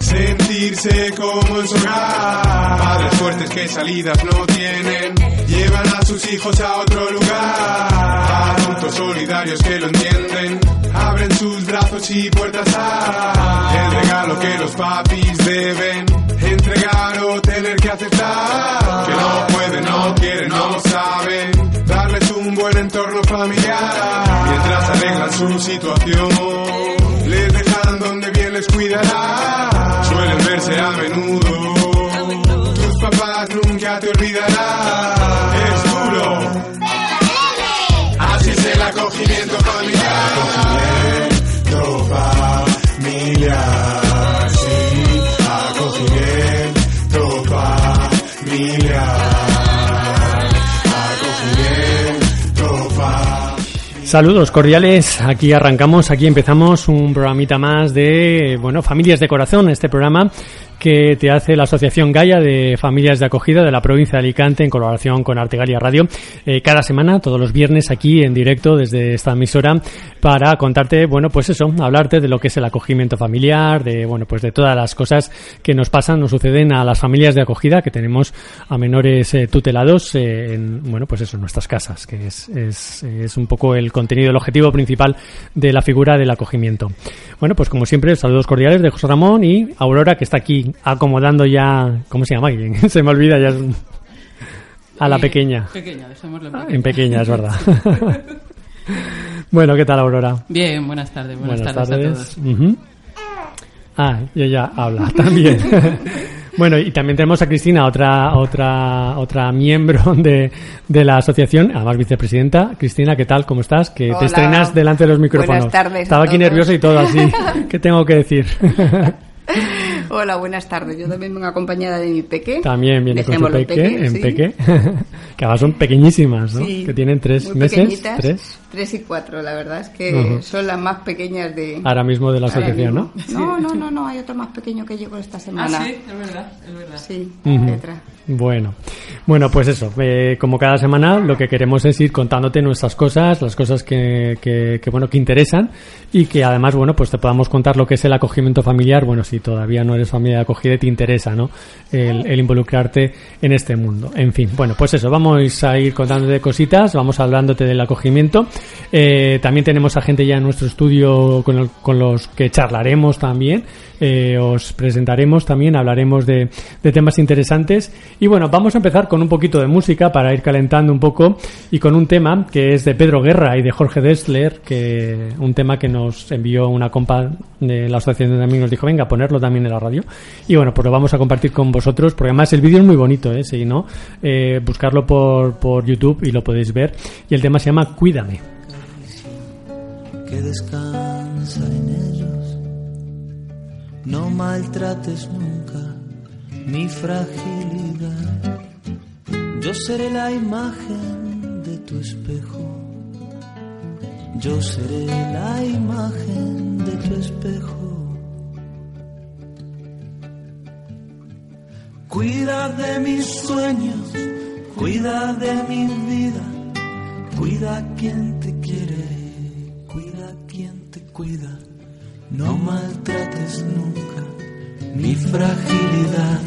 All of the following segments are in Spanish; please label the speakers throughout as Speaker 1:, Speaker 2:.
Speaker 1: Sentirse como en su hogar. Padres fuertes que salidas no tienen. Llevan a sus hijos a otro lugar. Adultos solidarios que lo entienden. Abren sus brazos y puertas a el regalo que los papis deben entregar o tener que aceptar. Que no pueden, no quieren, no saben. Darles un buen entorno familiar. Mientras arreglan su situación. Les dejan donde bien les cuidará. Verse a menudo.
Speaker 2: Saludos cordiales, aquí arrancamos, aquí empezamos un programita más de, bueno, Familias de Corazón, este programa que te hace la Asociación Gaia de Familias de Acogida de la provincia de Alicante en colaboración con Artegalia Radio, eh, cada semana, todos los viernes aquí en directo desde esta emisora para contarte, bueno, pues eso, hablarte de lo que es el acogimiento familiar, de, bueno, pues de todas las cosas que nos pasan, nos suceden a las familias de acogida que tenemos a menores eh, tutelados eh, en, bueno, pues eso, en nuestras casas, que es, es, es un poco el contenido, el objetivo principal de la figura del acogimiento. Bueno, pues como siempre, saludos cordiales de José Ramón y Aurora, que está aquí acomodando ya, ¿cómo se llama? se me olvida ya. A la
Speaker 3: Eh,
Speaker 2: pequeña.
Speaker 3: Pequeña, dejémoslo en
Speaker 2: Ah,
Speaker 3: pequeña.
Speaker 2: En pequeña, es verdad. bueno, ¿qué tal, Aurora?
Speaker 3: Bien, buenas tardes, buenas, tardes, a todos.
Speaker 2: Ujú. Ah, y ella habla también. bueno, y también tenemos a Cristina, otra otra otra miembro de, de la asociación, además vicepresidenta. Cristina, ¿qué tal? ¿Cómo estás? Que
Speaker 4: Hola.
Speaker 2: te estrenas delante de los micrófonos.
Speaker 4: Buenas tardes
Speaker 2: Estaba aquí
Speaker 4: todos.
Speaker 2: nervioso y todo así. ¿Qué tengo que decir?
Speaker 4: Hola, buenas tardes. Yo también vengo acompañada de mi peque.
Speaker 2: También viene con su peque, en
Speaker 4: sí.
Speaker 2: peque. que además son pequeñísimas, ¿no?
Speaker 4: Sí,
Speaker 2: Que tienen tres meses. Tres.
Speaker 4: Tres y cuatro, la verdad es que son las más pequeñas de...
Speaker 2: Ahora mismo de la asociación, ¿no?
Speaker 4: No, no, no, no, hay otro más pequeño que llegó esta
Speaker 3: Ah,
Speaker 4: semana.
Speaker 3: sí, es verdad, es verdad.
Speaker 4: Sí.
Speaker 2: Bueno, bueno, pues eso, eh, como cada semana lo que queremos es ir contándote nuestras cosas, las cosas que, que, que, bueno, que interesan y que además, bueno, pues te podamos contar lo que es el acogimiento familiar, bueno, si todavía no eres familia de acogida y te interesa, ¿no? El, el involucrarte en este mundo. En fin, bueno, pues eso, vamos a ir contándote cositas, vamos hablándote del acogimiento. Eh, también tenemos a gente ya en nuestro estudio con, los que charlaremos también. Eh, os presentaremos también, hablaremos de, temas interesantes. Y bueno, vamos a empezar con un poquito de música para ir calentando un poco y con un tema que es de Pedro Guerra y de Jorge Dessler, que un tema que nos envió una compa de la asociación de amigos, dijo, venga, ponerlo también en la radio. Y bueno, pues lo vamos a compartir con vosotros, porque además el vídeo es muy bonito, ¿eh? Si no, eh, buscarlo por, por YouTube y lo podéis ver. Y el tema se llama Cuídame.
Speaker 5: Que descansa en ellos. No maltrates nunca mi fragilidad. Yo seré la imagen de tu espejo. Yo seré la imagen de tu espejo. Cuida de mis sueños, cuida de mi vida, cuida quien te cuida, no maltrates nunca mi fragilidad.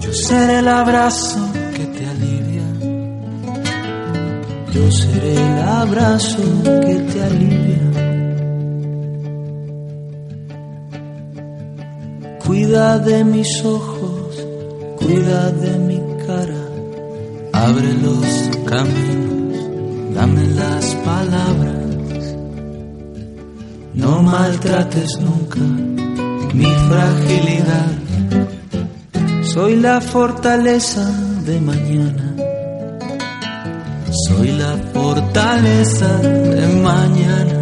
Speaker 5: Yo seré el abrazo que te alivia, yo seré el abrazo que te alivia. Cuida de mis ojos, cuida de mi cara, abre los caminos, dame las palabras. No maltrates nunca mi fragilidad. Soy la fortaleza de mañana. Soy la fortaleza de mañana.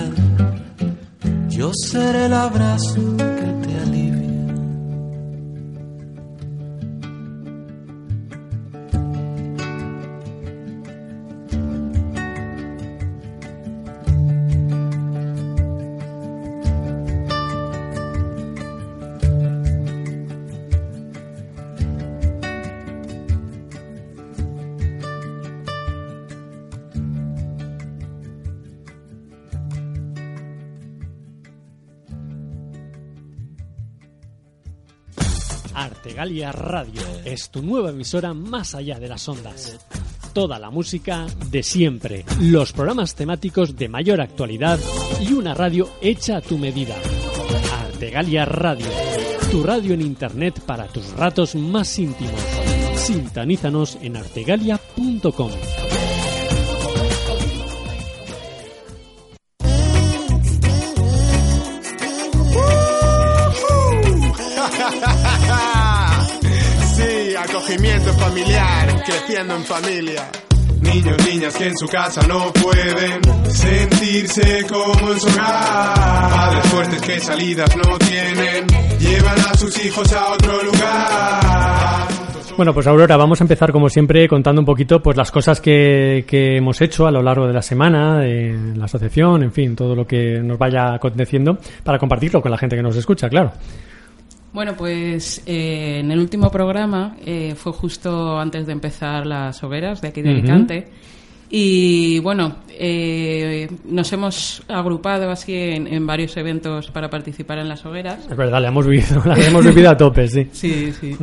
Speaker 5: Yo seré el abrazo que
Speaker 2: Artegalia Radio es tu nueva emisora más allá de las ondas. Toda la música de siempre, los programas temáticos de mayor actualidad y una radio hecha a tu medida. Artegalia Radio, tu radio en internet para tus ratos más íntimos. Sintonízanos en artegalia.com.
Speaker 1: creciendo en familia. Niños, niñas que en su casa no pueden sentirse como en su hogar. Padres fuertes que salidas no tienen, llevan a sus hijos a otro lugar.
Speaker 2: Bueno, pues Aurora, vamos a empezar como siempre contando un poquito pues las cosas que, que hemos hecho a lo largo de la semana en la asociación, en fin, todo lo que nos vaya aconteciendo para compartirlo con la gente que nos escucha, claro.
Speaker 3: Bueno, pues eh, en el último programa eh, fue justo antes de empezar las hogueras de aquí de. Alicante. Y bueno, eh, nos hemos agrupado así en, en varios eventos para participar en las hogueras.
Speaker 2: Es verdad, la hemos vivido, la hemos vivido a tope, sí.
Speaker 3: Sí, sí.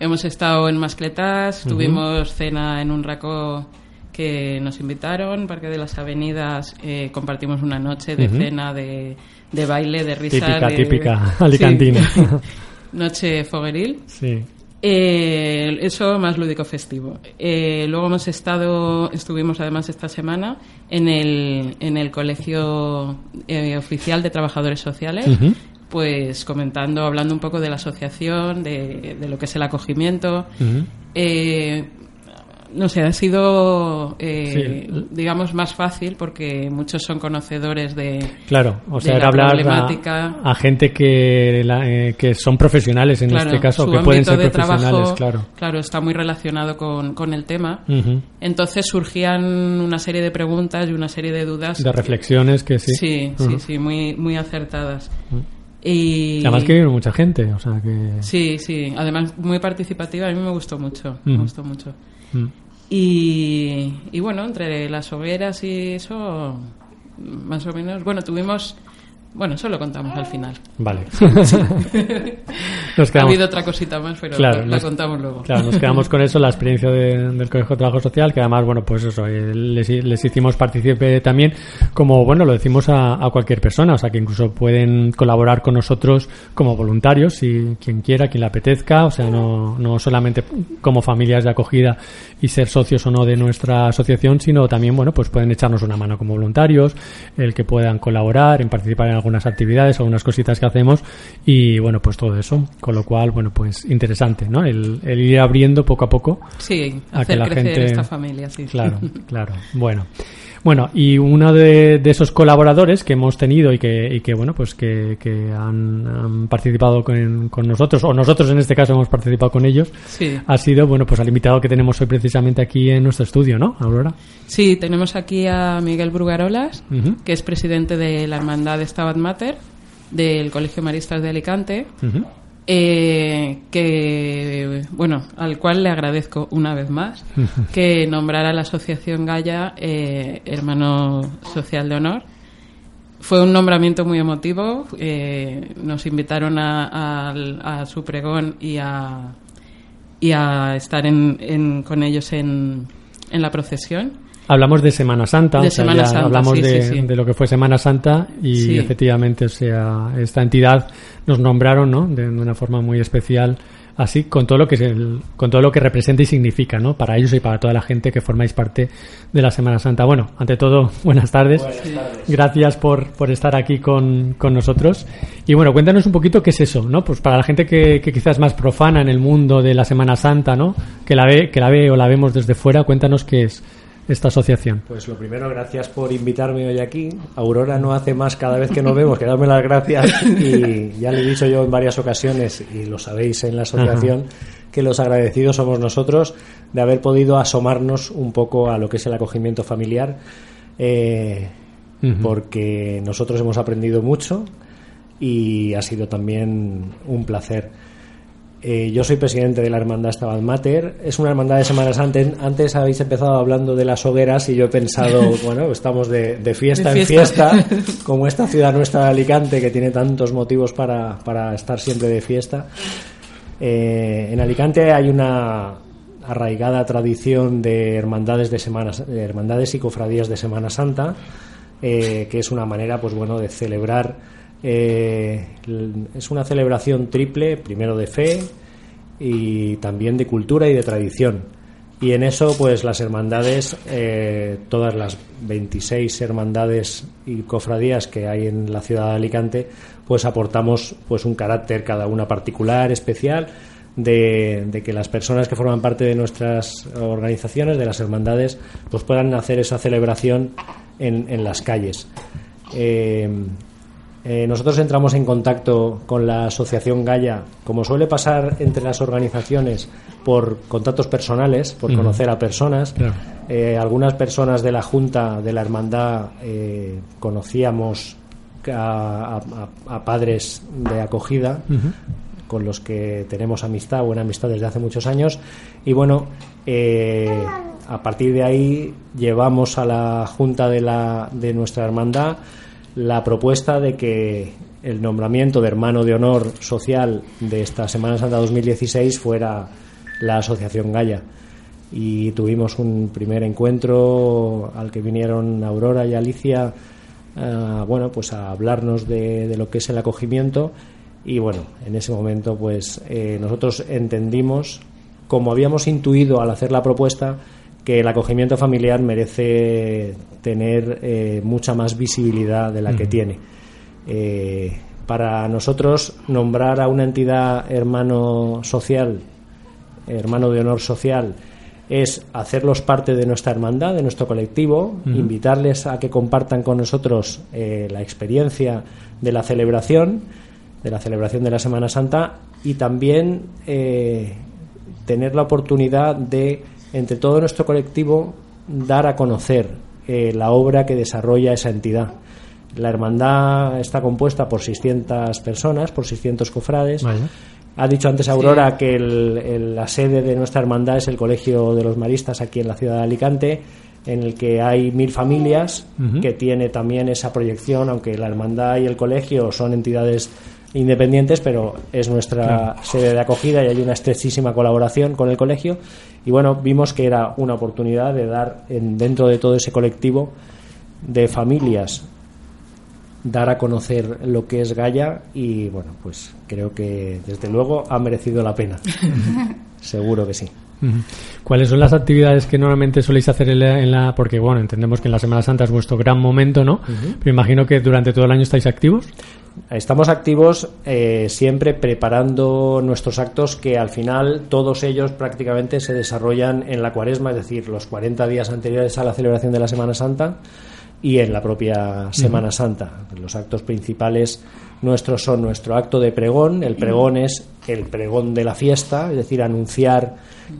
Speaker 3: Hemos estado en Mascletas, tuvimos cena en un raco que nos invitaron, Parque de las Avenidas, eh, compartimos una noche de cena, de, de baile, de risa.
Speaker 2: Típica,
Speaker 3: de-
Speaker 2: típica,
Speaker 3: Sí.
Speaker 2: alicantina.
Speaker 3: noche fogueril.
Speaker 2: Sí.
Speaker 3: Eh, eso más lúdico festivo. Eh, luego hemos estado, estuvimos además esta semana en el, en el Colegio eh, Oficial de Trabajadores Sociales, pues comentando, hablando un poco de la asociación, de, de lo que es el acogimiento. Eh, no sé, ha sido, eh,
Speaker 2: Sí.
Speaker 3: digamos, más fácil porque muchos son conocedores de,
Speaker 2: Claro, o sea, era hablar a, a gente que, la- eh, que son profesionales en
Speaker 3: Claro,
Speaker 2: este caso, que pueden ser profesionales,
Speaker 3: trabajo,
Speaker 2: claro.
Speaker 3: está muy relacionado con, con el tema. Entonces surgían una serie de preguntas y una serie de dudas.
Speaker 2: De reflexiones que sí.
Speaker 3: Sí, sí, sí, muy, muy acertadas. Y
Speaker 2: Además que vino mucha gente, o sea que...
Speaker 3: Sí, sí, además muy participativa, a mí me gustó mucho, me gustó mucho. Y, y bueno, entre las hogueras y eso, más o menos, bueno, tuvimos, bueno, eso lo contamos al final.
Speaker 2: Vale.
Speaker 3: Ha
Speaker 2: nos quedamos,
Speaker 3: habido otra cosita más, pero
Speaker 2: Claro,
Speaker 3: la, contamos luego.
Speaker 2: claro, nos quedamos con eso, la experiencia de- del Colegio de Trabajo Social, que además, bueno, pues eso, eh, les, les hicimos partícipe también, como, bueno, lo decimos a, a cualquier persona, o sea, que incluso pueden colaborar con nosotros como voluntarios, si quien quiera, quien le apetezca, o sea, no, no solamente como familias de acogida y ser socios o no de nuestra asociación, sino también, bueno, pues pueden echarnos una mano como voluntarios, el que puedan colaborar, en participar en algunas actividades, algunas cositas que hacemos y, bueno, pues todo eso. Con lo cual, bueno, pues interesante, ¿no? El, el ir abriendo poco a poco
Speaker 3: Sí,
Speaker 2: a que la
Speaker 3: crecer
Speaker 2: gente...
Speaker 3: esta familia, sí.
Speaker 2: Claro, claro. Bueno. Bueno, y uno de, de esos colaboradores que hemos tenido y que, y que bueno, pues que, que han, han participado con, con nosotros, o nosotros en este caso hemos participado con ellos,
Speaker 3: Sí.
Speaker 2: ha sido, bueno, pues al invitado que tenemos hoy precisamente aquí en nuestro estudio, ¿no, Aurora?
Speaker 3: Sí, tenemos aquí a Miguel Brugarolas, que es presidente de la Hermandad de Stabat Mater del Colegio Maristas de Alicante. Eh, que, bueno, al cual le agradezco una vez más que nombrara la Asociación Gaya eh, hermano social de honor. Fue un nombramiento muy emotivo. eh, nos invitaron a, a su pregón y a, y a estar en, en- con ellos en, en la procesión.
Speaker 2: Hablamos de Semana Santa,
Speaker 3: De
Speaker 2: o sea,
Speaker 3: Semana
Speaker 2: ya
Speaker 3: Santa,
Speaker 2: hablamos
Speaker 3: sí,
Speaker 2: de,
Speaker 3: sí, sí.
Speaker 2: de lo que fue Semana Santa y
Speaker 3: Sí.
Speaker 2: efectivamente, o sea, esta entidad nos nombraron, ¿no? De, de una forma muy especial, así con todo lo que es el- con todo lo que representa y significa, ¿no? Para ellos y para toda la gente que formáis parte de la Semana Santa. Bueno, ante todo, buenas tardes. Gracias por, por estar aquí con, con nosotros. Y bueno, cuéntanos un poquito qué es eso, ¿no? Pues para la gente que, que quizás es más profana en el mundo de la Semana Santa, ¿no? Que la ve, que la ve o la vemos desde fuera, cuéntanos qué es esta asociación.
Speaker 6: Pues lo primero, gracias por invitarme hoy aquí. Aurora no hace más cada vez que nos vemos que darme las gracias y ya le he dicho yo en varias ocasiones, y lo sabéis en la asociación, que los agradecidos somos nosotros de haber podido asomarnos un poco a lo que es el acogimiento familiar, eh, porque nosotros hemos aprendido mucho y ha sido también un placer. Eh, yo soy presidente de la Hermandad Stabat Mater. Es una hermandad de Semana Santa. Antes habéis empezado hablando de las hogueras y yo he pensado, bueno, estamos de, de fiesta
Speaker 3: De
Speaker 6: en
Speaker 3: fiesta.
Speaker 6: como esta ciudad nuestra de Alicante que tiene tantos motivos para, para estar siempre de fiesta. Eh, en Alicante hay una arraigada tradición de hermandades de Semana, de hermandades y cofradías de Semana Santa, eh, que es una manera, pues bueno, de celebrar. Eh, es una celebración triple, primero de fe y también de cultura y de tradición. Y en eso, pues las hermandades, eh, todas las 26 hermandades y cofradías que hay en la ciudad de Alicante, pues aportamos pues un carácter cada una particular, especial, de, de que las personas que forman parte de nuestras organizaciones, de las hermandades, pues puedan hacer esa celebración en, en las calles. Eh, eh, nosotros entramos en contacto con la Asociación Gaya, como suele pasar entre las organizaciones, por contactos personales, por conocer a personas.
Speaker 2: Claro.
Speaker 6: Eh, algunas personas de la Junta de la Hermandad eh, conocíamos a, a- a padres de acogida con los que tenemos amistad, buena amistad desde hace muchos años. Y bueno, a partir de ahí llevamos a la Junta de, la, de nuestra hermandad la propuesta de que el nombramiento de hermano de honor social de esta Semana Santa 2016 fuera la Asociación Gaya. Y tuvimos un primer encuentro al que vinieron Aurora y Alicia, ah, bueno, pues a hablarnos de, de lo que es el acogimiento. Y bueno, en ese momento, pues eh, nosotros entendimos, como habíamos intuido al hacer la propuesta, que el acogimiento familiar merece tener eh, mucha más visibilidad de la que tiene. Eh, para nosotros, nombrar a una entidad hermano social, hermano de honor social, es hacerlos parte de nuestra hermandad, de nuestro colectivo, invitarles a que compartan con nosotros eh, la experiencia de la celebración, de la celebración de la Semana Santa y también tener la oportunidad de, entre todo nuestro colectivo, dar a conocer eh, la obra que desarrolla esa entidad. La hermandad está compuesta por 600 personas, por 600 cofrades.
Speaker 2: Vaya.
Speaker 6: Ha dicho antes Aurora que el- el- la sede de nuestra hermandad es el Colegio de los Maristas aquí en la ciudad de Alicante, en el que hay mil familias, que tiene también esa proyección, aunque la hermandad y el colegio son entidades independientes, pero es nuestra sede de acogida y hay una estrechísima colaboración con el colegio. Y bueno, vimos que era una oportunidad de dar en- dentro de todo ese colectivo de familias dar a conocer lo que es Gaia y bueno, pues creo que desde luego ha merecido la pena. Seguro que sí.
Speaker 2: ¿Cuáles son las actividades que normalmente soléis hacer en la, en la- Porque, bueno, entendemos que en la Semana Santa es vuestro gran momento, ¿no? Pero imagino que durante todo el año estáis activos.
Speaker 6: Estamos activos eh, siempre preparando nuestros actos que al final todos ellos prácticamente se desarrollan en la cuaresma, es decir, los 40 días anteriores a la celebración de la Semana Santa y en la propia Semana Santa. Los actos principales nuestros son nuestro acto de pregón, el pregón es el pregón de la fiesta, es decir, anunciar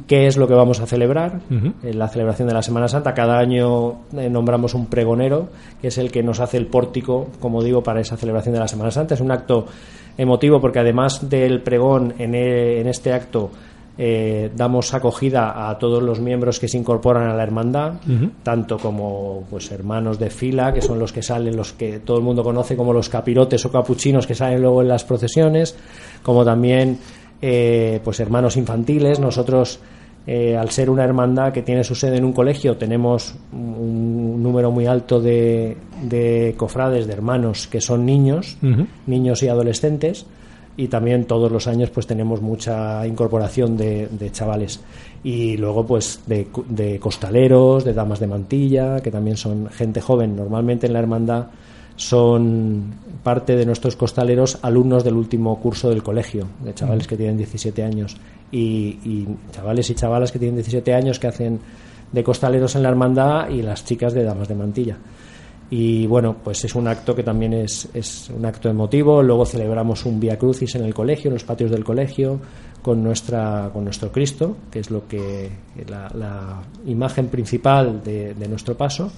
Speaker 6: qué es lo que vamos a celebrar en la celebración de la Semana Santa. Cada año eh, nombramos un pregonero, que es el que nos hace el pórtico, como digo, para esa celebración de la Semana Santa. Es un acto emotivo porque además del pregón en, e- en este acto eh, damos acogida a todos los miembros que se incorporan a la hermandad, tanto como pues hermanos de fila, que son los que salen, los que todo el mundo conoce como los capirotes o capuchinos que salen luego en las procesiones, como también eh, pues hermanos infantiles. Nosotros Eh, al ser una hermandad que tiene su sede en un colegio, tenemos un número muy alto de, de cofrades, de hermanos que son niños, niños y adolescentes, y también todos los años pues tenemos mucha incorporación de, de chavales. Y luego pues de, de costaleros, de damas de mantilla, que también son gente joven. Normalmente en la hermandad son parte de nuestros costaleros alumnos del último curso del colegio, de chavales que tienen 17 años. Y, y chavales y chavalas que tienen 17 años que hacen de costaleros en la hermandad y las chicas de damas de mantilla. Y bueno, pues es un acto que también es, es un acto emotivo. Luego celebramos un Via Crucis en el colegio, en los patios del colegio, con, nuestra, con nuestro Cristo, que es lo que la, la imagen principal de, de nuestro paso.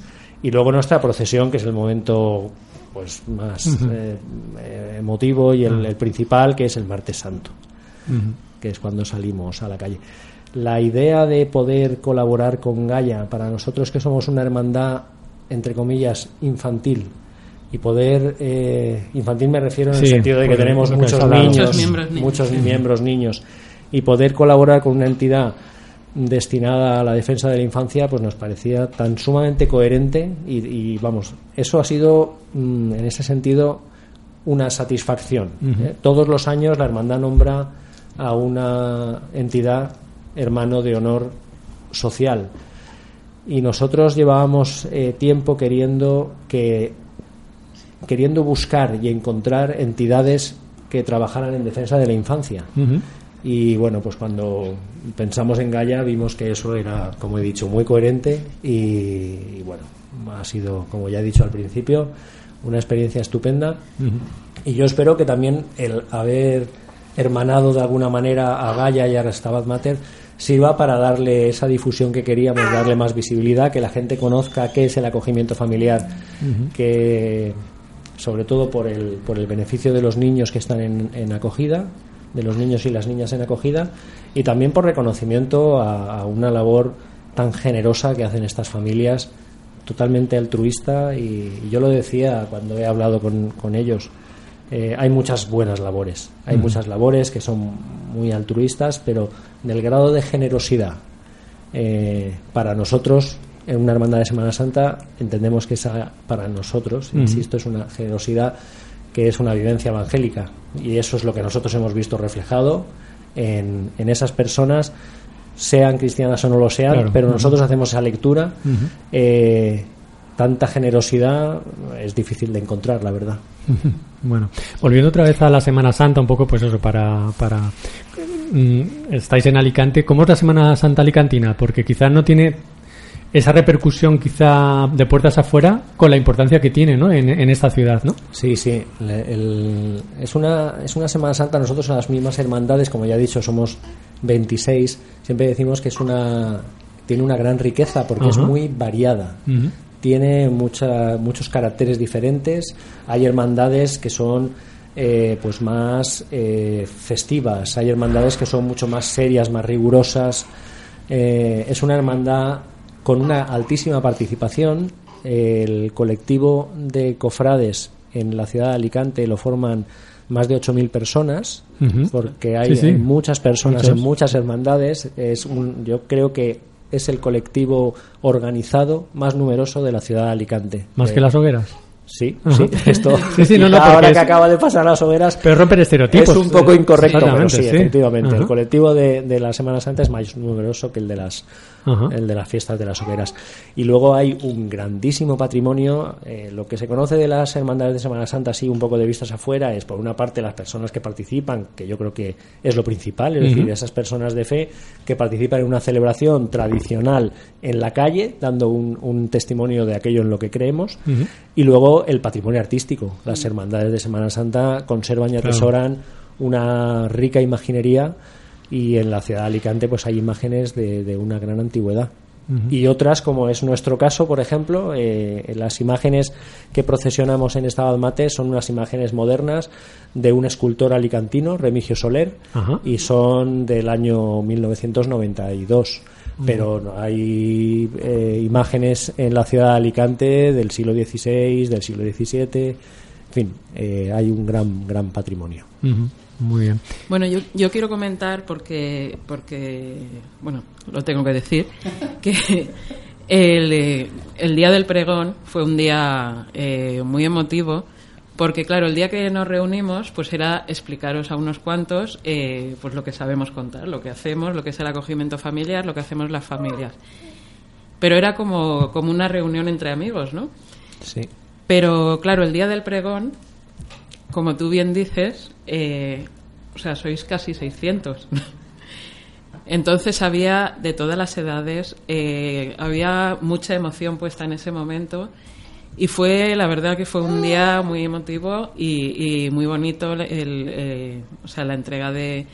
Speaker 6: Y luego nuestra procesión, que es el momento pues más eh, eh, emotivo y el, el principal, que es el Martes Santo que es cuando salimos a la calle. La idea de poder colaborar con Gaia, para nosotros que somos una hermandad, entre comillas, infantil, y poder, eh, infantil me refiero en
Speaker 2: Sí,
Speaker 6: el sentido de que tenemos
Speaker 2: que
Speaker 6: muchos niños,
Speaker 3: Muchos miembros niños.
Speaker 6: muchos miembros niños, y poder colaborar con una entidad destinada a la defensa de la infancia, pues nos parecía tan sumamente coherente y, y, vamos, eso ha sido mm, en ese sentido una satisfacción. ¿eh? Todos los años la hermandad nombra a una entidad hermano de honor social y nosotros llevábamos eh, tiempo queriendo que queriendo buscar y encontrar entidades que trabajaran en defensa de la infancia. Y bueno, pues cuando pensamos en Gaia vimos que eso era, como he dicho, muy coherente y, y bueno, ha sido, como ya he dicho al principio, una experiencia estupenda. Y yo espero que también el haber hermanado de alguna manera a Gaia y a Restabat Mater sirva para darle esa difusión que queríamos, darle más visibilidad, que la gente conozca qué es el acogimiento familiar, que sobre todo por el, por el beneficio de los niños que están en, en acogida, de los niños y las niñas en acogida, y también por reconocimiento a, a una labor tan generosa que hacen estas familias, totalmente altruista, y, y yo lo decía cuando he hablado con, con ellos. Eh, hay muchas buenas labores, hay muchas labores que son muy altruistas, pero del grado de generosidad eh, para nosotros en una hermandad de Semana Santa entendemos que esa para nosotros, insisto, es una generosidad que es una vivencia evangélica. Y eso es lo que nosotros hemos visto reflejado en, en esas personas, sean cristianas o no lo sean,
Speaker 2: Claro.
Speaker 6: pero nosotros hacemos esa lectura. eh, tanta generosidad es difícil de encontrar, la verdad.
Speaker 2: Bueno, volviendo otra vez a la Semana Santa, un poco pues eso, para... para mm, estáis en Alicante. ¿Cómo es la Semana Santa alicantina? Porque quizás no tiene esa repercusión quizá de puertas afuera con la importancia que tiene ¿no? en, en esta ciudad, ¿no?
Speaker 6: Sí, sí. Le- el- es, una, es una Semana Santa. Nosotros, a las mismas hermandades, como ya he dicho, somos 26. Siempre decimos que es una tiene una gran riqueza porque es muy variada.
Speaker 2: Ujú.
Speaker 6: Tiene mucha, muchos caracteres diferentes. Hay hermandades que son eh, pues más eh, festivas. Hay hermandades que son mucho más serias, más rigurosas. Eh, es una hermandad con una altísima participación. El colectivo de cofrades en la ciudad de Alicante lo forman más de 8.000 personas, porque hay,
Speaker 2: Sí, sí.
Speaker 6: hay muchas personas en muchas hermandades. Es un, yo creo que es el colectivo organizado más numeroso de la ciudad de Alicante.
Speaker 2: Más
Speaker 6: Eh,
Speaker 2: que las hogueras.
Speaker 6: Sí, sí, esto.
Speaker 2: Sí, sí, no, no,
Speaker 6: quizá
Speaker 2: porque
Speaker 6: ahora
Speaker 2: es-
Speaker 6: que acaba de pasar las hogueras.
Speaker 2: Pero romper estereotipos.
Speaker 6: Es un poco incorrecto, pero sí, efectivamente.
Speaker 2: Ajá.
Speaker 6: El colectivo de, de la Semana Santa es más numeroso que el de las
Speaker 2: Ajá.
Speaker 6: el de las fiestas de las hogueras. Y luego hay un grandísimo patrimonio. eh, lo que se conoce de las hermandades de Semana Santa, así un poco de vistas afuera, es por una parte las personas que participan, que yo creo que es lo principal, es decir, esas personas de fe que participan en una celebración tradicional en la calle, dando un, un testimonio de aquello en lo que creemos. Y luego el patrimonio artístico. Las hermandades de Semana Santa conservan y
Speaker 2: Claro.
Speaker 6: atesoran una rica imaginería y en la ciudad de Alicante pues hay imágenes de, de una gran antigüedad. Y otras, como es nuestro caso, por ejemplo, eh, las imágenes que procesionamos en esta Mate son unas imágenes modernas de un escultor alicantino, Remigio Soler, y son del año 1992. Pero no, hay eh, imágenes en la ciudad de Alicante del siglo XVI, del siglo XVII, En fin, eh, hay un gran, gran patrimonio.
Speaker 2: Ujú, Muy bien.
Speaker 3: Bueno, yo, yo quiero comentar porque, porque, bueno, lo tengo que decir, que el, eh, el día del pregón fue un día eh, muy emotivo porque, claro, el día que nos reunimos, pues era explicaros a unos cuantos eh, pues lo que sabemos contar, lo que hacemos, lo que es el acogimiento familiar, lo que hacemos las familias. Pero era como, como una reunión entre amigos, ¿no?
Speaker 6: Sí.
Speaker 3: Pero claro, el día del pregón, como tú bien dices, eh, o sea, sois casi 600. Entonces había de todas las edades, eh, había mucha emoción puesta en ese momento y fue, la verdad que fue un día muy emotivo y, y muy bonito el, eh, o sea, la entrega de,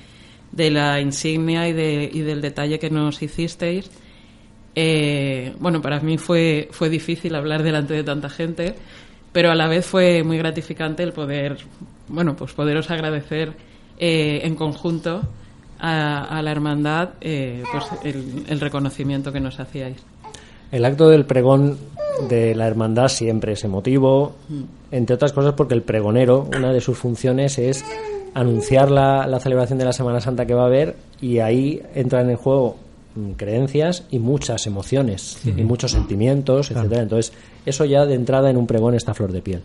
Speaker 3: de la insignia y, de, y del detalle que nos hicisteis. Eh, bueno, para mí fue, fue difícil hablar delante de tanta gente, pero a la vez fue muy gratificante el poder, bueno, pues poderos agradecer eh, en conjunto a, a la hermandad eh, pues el, el reconocimiento que nos hacíais.
Speaker 6: El acto del pregón de la hermandad siempre es emotivo, entre otras cosas porque el pregonero, una de sus funciones es anunciar la, la celebración de la Semana Santa que va a haber y ahí entran en juego mm, creencias y muchas emociones y muchos sentimientos, etcétera. Entonces, eso ya de entrada en un pregón está flor de piel.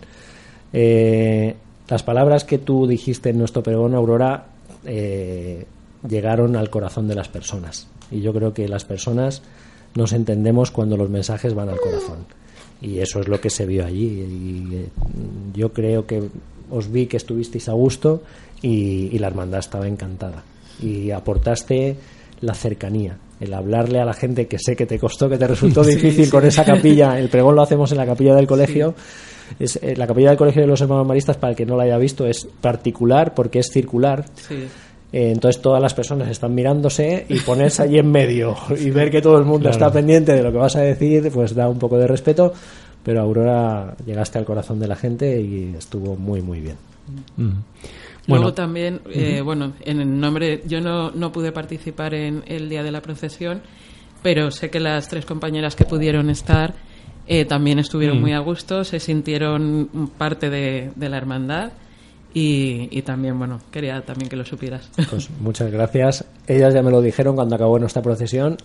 Speaker 6: Eh, las palabras que tú dijiste en nuestro pregón, Aurora, eh, llegaron al corazón de las personas. Y yo creo que las personas nos entendemos cuando los mensajes van al corazón. Y eso es lo que se vio allí. Y eh, yo creo que os vi que estuvisteis a gusto y, y la hermandad estaba encantada. Y aportaste la cercanía, el hablarle a la gente que sé que te costó, que te resultó difícil
Speaker 3: sí.
Speaker 6: con esa capilla. El pregón lo hacemos en la capilla del colegio. Es, eh, la capilla del colegio de los hermanos maristas, para el que no la haya visto, es particular porque es circular.
Speaker 3: Sí.
Speaker 6: Eh, entonces todas las personas están mirándose y ponerse allí en medio y ver que todo el mundo
Speaker 2: Claro.
Speaker 6: está pendiente de lo que vas a decir, pues da un poco de respeto. Pero Aurora llegaste al corazón de la gente y estuvo muy, muy bien.
Speaker 3: Luego
Speaker 2: Bueno,
Speaker 3: también, eh, bueno, en el nombre, yo no, no pude participar en el día de la procesión, pero sé que las tres compañeras que pudieron estar eh, también estuvieron
Speaker 2: Mm.
Speaker 3: muy a gusto, se sintieron parte de, de la hermandad y, y también, bueno, quería también que lo supieras.
Speaker 6: Pues muchas gracias. Ellas ya me lo dijeron cuando acabó nuestra procesión.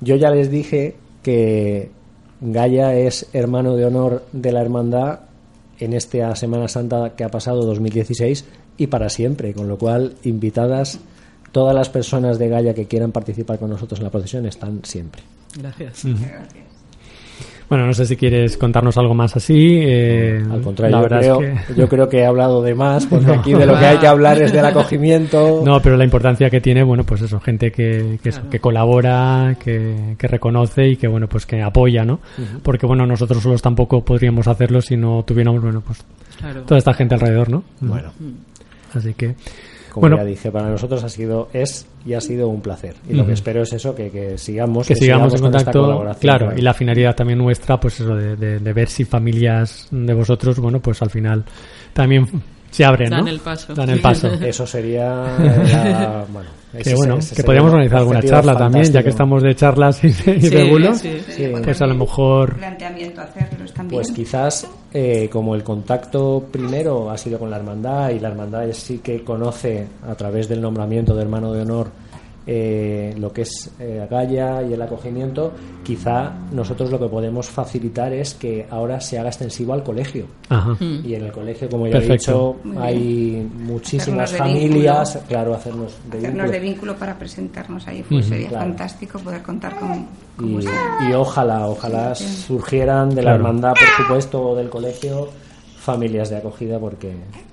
Speaker 6: Yo ya les dije que Gaia es hermano de honor de la hermandad en esta Semana Santa que ha pasado 2016 y para siempre, con lo cual invitadas todas las personas de Gaia que quieran participar con nosotros en la procesión están siempre.
Speaker 3: Gracias.
Speaker 2: Bueno, no sé si quieres contarnos algo más así. eh,
Speaker 6: Al contrario,
Speaker 2: la
Speaker 6: yo
Speaker 2: verdad
Speaker 6: creo,
Speaker 2: es que...
Speaker 6: yo creo que he hablado de más, porque aquí de lo que hay que hablar es del acogimiento.
Speaker 2: No, pero la importancia que tiene, bueno, pues eso, gente que, que, eso,
Speaker 3: Claro.
Speaker 2: que colabora, que, que reconoce y que, bueno, pues que apoya, ¿no? Porque, bueno, nosotros solos tampoco podríamos hacerlo si no tuviéramos, bueno, pues
Speaker 3: Claro.
Speaker 2: toda esta gente alrededor, ¿no?
Speaker 6: Bueno,
Speaker 2: Así que,
Speaker 6: como
Speaker 2: bueno,
Speaker 6: ya dije, para nosotros ha sido, es y ha sido un placer. Y lo que espero es eso, que, que sigamos,
Speaker 2: que sigamos en
Speaker 6: con esta
Speaker 2: contacto,
Speaker 6: colaboración.
Speaker 2: claro, y la finalidad también nuestra, pues eso, de, de, de ver si familias de vosotros, bueno, pues al final también se abren,
Speaker 3: Dan
Speaker 2: ¿no?
Speaker 3: el paso.
Speaker 2: Dan el paso.
Speaker 6: Eso sería, la- bueno,
Speaker 2: que
Speaker 6: ese-
Speaker 2: bueno,
Speaker 6: ese
Speaker 2: que
Speaker 6: sería
Speaker 2: podríamos organizar alguna charla también, ya que
Speaker 6: fantástico.
Speaker 2: estamos de charlas y de, y de
Speaker 3: Sí,
Speaker 2: bulos.
Speaker 3: sí.
Speaker 6: Sí.
Speaker 2: Pues a lo mejor-
Speaker 4: planteamiento hacerlos también.
Speaker 6: Pues quizás, eh, como el contacto primero ha sido con la hermandad y la hermandad sí que conoce a través del nombramiento de hermano de honor eh, lo que es eh, Gaia y el acogimiento, quizá nosotros lo que podemos facilitar es que ahora se haga extensivo al colegio.
Speaker 2: Ajá.
Speaker 3: Mm.
Speaker 6: Y en el colegio, como ya
Speaker 2: Perfecto.
Speaker 6: he dicho, hay muchísimas familias,
Speaker 4: vínculo.
Speaker 6: claro, hacernos de
Speaker 4: hacernos
Speaker 6: vínculo.
Speaker 4: de vínculo para presentarnos ahí. Pues sería
Speaker 6: Claro.
Speaker 4: fantástico poder contar con, con
Speaker 6: y, ojalá, ojalá
Speaker 4: Sí,
Speaker 6: surgieran de la hermandad, por supuesto, o del colegio, familias de acogida, porque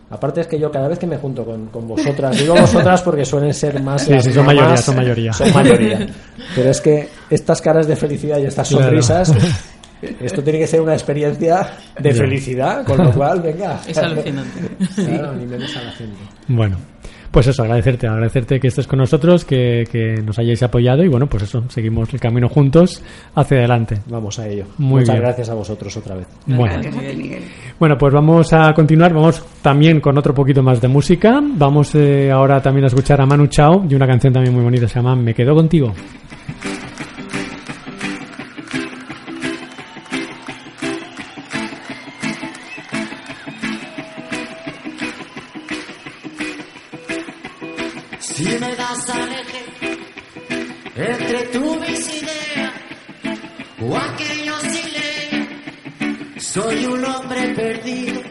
Speaker 6: aparte es que yo cada vez que me junto con, con vosotras, digo vosotras porque suelen ser más
Speaker 2: Sí, sí, son mayoría, son mayoría.
Speaker 6: son mayoría. Pero es que estas caras de felicidad y estas
Speaker 2: Claro.
Speaker 6: sonrisas, esto tiene que ser una experiencia de felicidad, con lo cual, venga.
Speaker 3: Es alucinante.
Speaker 6: Claro, ni menos a la gente.
Speaker 2: Bueno, pues eso, agradecerte, agradecerte que estés con nosotros, que, que nos hayáis apoyado y bueno, pues eso, seguimos el camino juntos hacia adelante.
Speaker 6: Vamos a ello.
Speaker 2: Muy
Speaker 6: Muchas
Speaker 2: bien.
Speaker 6: gracias a vosotros otra vez.
Speaker 2: Bueno,
Speaker 4: Gracias Miguel.
Speaker 2: bueno, pues vamos a continuar, vamos también con otro poquito más de música. Vamos eh, ahora también a escuchar a Manu Chao y una canción también muy bonita, se llama Me quedo contigo.
Speaker 7: Si me das al eje entre tú mis ideas o aquellos lea, soy un hombre perdido.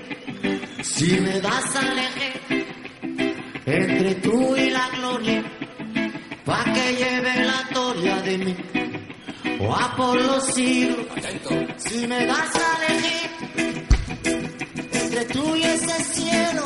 Speaker 7: Si me das al eje entre tú y la gloria, pa' que lleve la gloria de mí o a por los siglos. Si me das a elegir entre tú y ese cielo,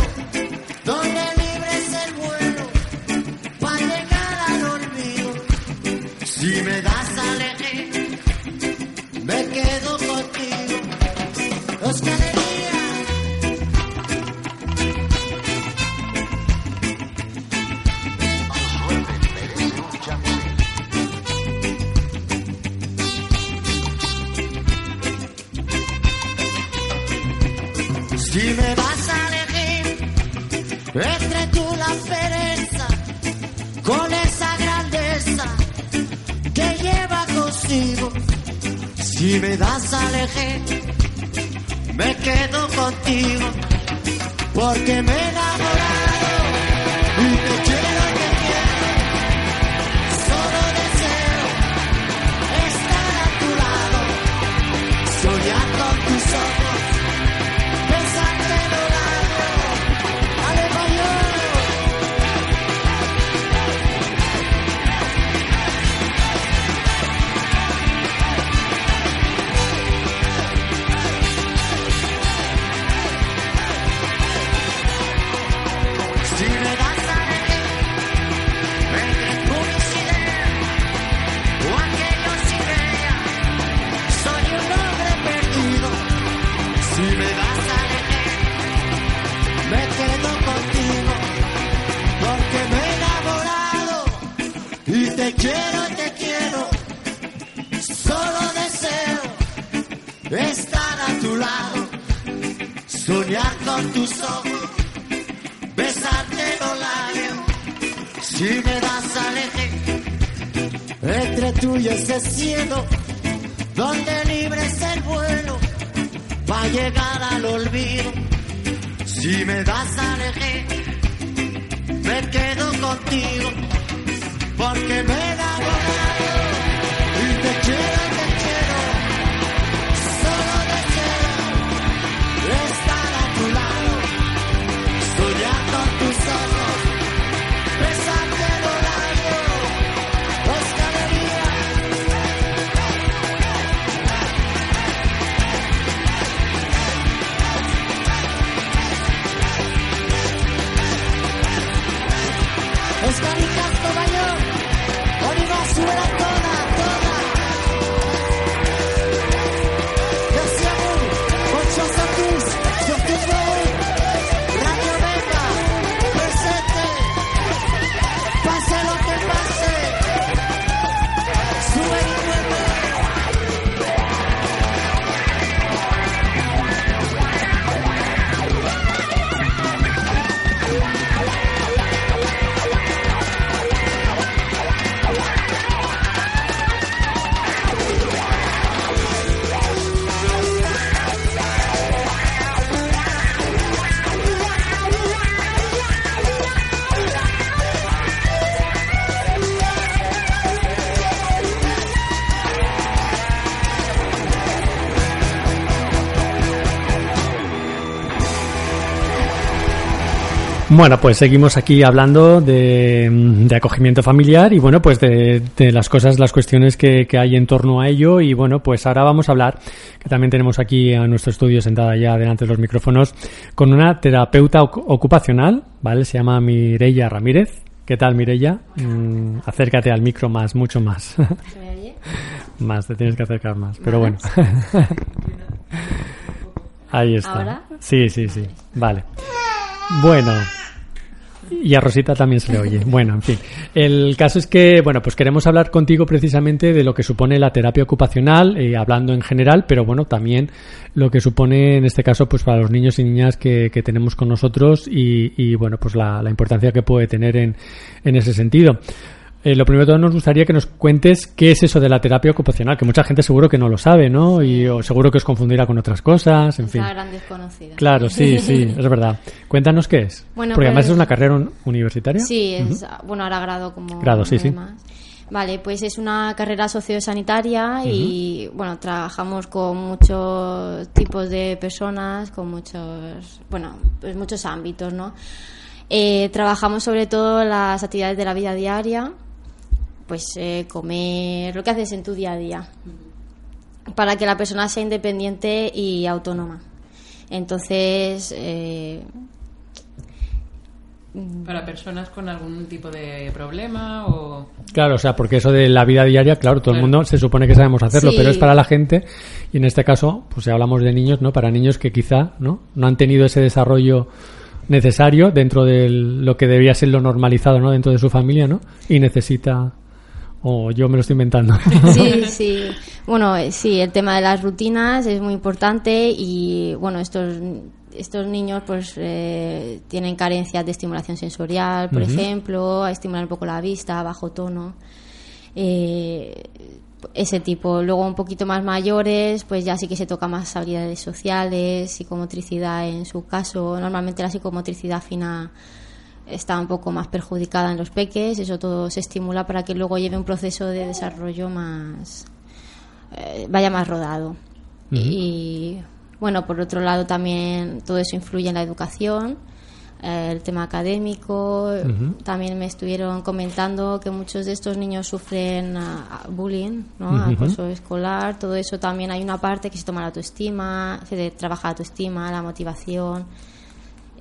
Speaker 7: y te quiero, quiero. Solo deseo estar a tu lado, soñar con tus ojos, besarte los labios. Si me das a elegir entre tú y ese cielo, donde libre es el vuelo va a llegar al olvido. Si me das a elegir, me quedo contigo, porque me he
Speaker 2: Bueno, pues seguimos aquí hablando de, de acogimiento familiar y bueno, pues de, de las cosas, las cuestiones que, que hay en torno a ello y bueno, pues ahora vamos a hablar, que también tenemos aquí a nuestro estudio sentada ya delante de los micrófonos, con una terapeuta oc- ocupacional, ¿vale? Se llama Mireia Ramírez. ¿Qué tal, Mireia? Mm, acércate al micro más, mucho más. más, te tienes que acercar más, pero bueno. Ahí está.
Speaker 8: ¿Ahora?
Speaker 2: Sí, sí, sí. Vale. Bueno. Y a Rosita también se le oye. Bueno, en fin. El caso es que, bueno, pues queremos hablar contigo precisamente de lo que supone la terapia ocupacional, eh, hablando en general, pero bueno, también lo que supone en este caso, pues para los niños y niñas que, tenemos con nosotros y, y, bueno, pues la, la importancia que puede tener en, en ese sentido. Eh, lo primero de todo nos gustaría que nos cuentes qué es eso de la terapia ocupacional, que mucha gente seguro que no lo sabe, ¿no? Y o seguro que os confundirá con otras cosas, en
Speaker 8: Es
Speaker 2: fin.
Speaker 8: una gran desconocida.
Speaker 2: Claro, sí, sí, es verdad. Cuéntanos qué es.
Speaker 8: Bueno,
Speaker 2: Porque además
Speaker 8: pues-
Speaker 2: es una carrera un- universitaria.
Speaker 8: Sí, es, bueno, ahora grado como...
Speaker 2: Grado, sí, sí.
Speaker 8: demás. Vale, pues es una carrera sociosanitaria y, bueno, trabajamos con muchos tipos de personas, con muchos, bueno, pues muchos ámbitos, ¿no? Eh, trabajamos sobre todo las actividades de la vida diaria, pues eh, comer, lo que haces en tu día a día, para que la persona sea independiente y autónoma. Entonces, eh,
Speaker 3: Para personas con algún tipo de problema o...
Speaker 2: Claro, o sea, porque eso de la vida diaria, claro, todo el mundo se supone que sabemos hacerlo,
Speaker 8: Sí.
Speaker 2: pero es para la gente y en este caso, pues si hablamos de niños, ¿no? Para niños que quizá, ¿no? No han tenido ese desarrollo necesario dentro de lo que debía ser lo normalizado, ¿no? Dentro de su familia, ¿no? Y necesita o yo me lo estoy inventando.
Speaker 8: Sí, sí. Bueno, eh, sí, el tema de las rutinas es muy importante y, bueno, estos, estos niños pues eh, tienen carencias de estimulación sensorial, por ejemplo, a estimular un poco la vista, bajo tono. Eh, ese tipo. Luego un poquito más mayores, pues ya sí que se toca más habilidades sociales, psicomotricidad en su caso. Normalmente la psicomotricidad fina está un poco más perjudicada en los peques, eso todo se estimula para que luego lleve un proceso de desarrollo más eh, vaya más rodado. Y bueno, por otro lado también todo eso influye en la educación, eh, el tema académico, también me estuvieron comentando que muchos de estos niños sufren ah, bullying, ¿no? Acoso escolar, todo eso también hay una parte que se toma la autoestima, se trabaja la autoestima, la motivación,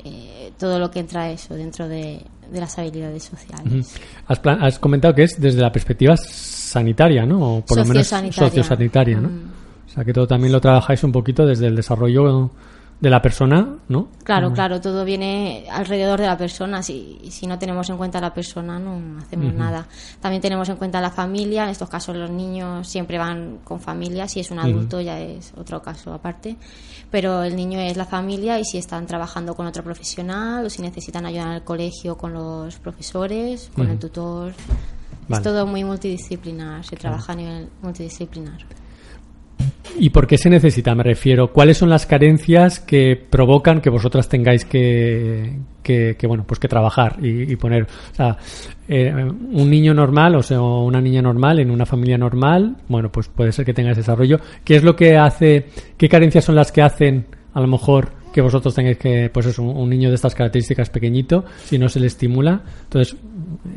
Speaker 8: eh, todo lo que entra eso dentro de, de las habilidades sociales.
Speaker 2: has, plan- has comentado que es desde la perspectiva sanitaria, ¿no? O por lo menos
Speaker 8: Sociosanitaria.
Speaker 2: sociosanitaria, ¿no?
Speaker 8: Mm.
Speaker 2: O sea, que todo también lo trabajáis un poquito desde el desarrollo de la persona, ¿no?
Speaker 8: Claro, claro, todo viene alrededor de la persona. Si, si no tenemos en cuenta a la persona, no hacemos nada. También tenemos en cuenta a la familia. En estos casos, los niños siempre van con familia. Si es un adulto, ya es otro caso aparte. Pero el niño es la familia y si están trabajando con otro profesional o si necesitan ayuda en el colegio con los profesores, con el tutor.
Speaker 2: Vale.
Speaker 8: Es todo muy multidisciplinar. Se trabaja a nivel multidisciplinar.
Speaker 2: ¿Y por qué se necesita? Me refiero, ¿cuáles son las carencias que provocan que vosotras tengáis que, que, que, bueno, pues que trabajar y, poner, o sea, eh, un niño normal, o sea, una niña normal en una familia normal, bueno, pues puede ser que tenga desarrollo. ¿Qué es lo que hace, qué carencias son las que hacen, a lo mejor, que vosotros tengáis que, pues eso, un niño de estas características pequeñito, si no se le estimula? Entonces,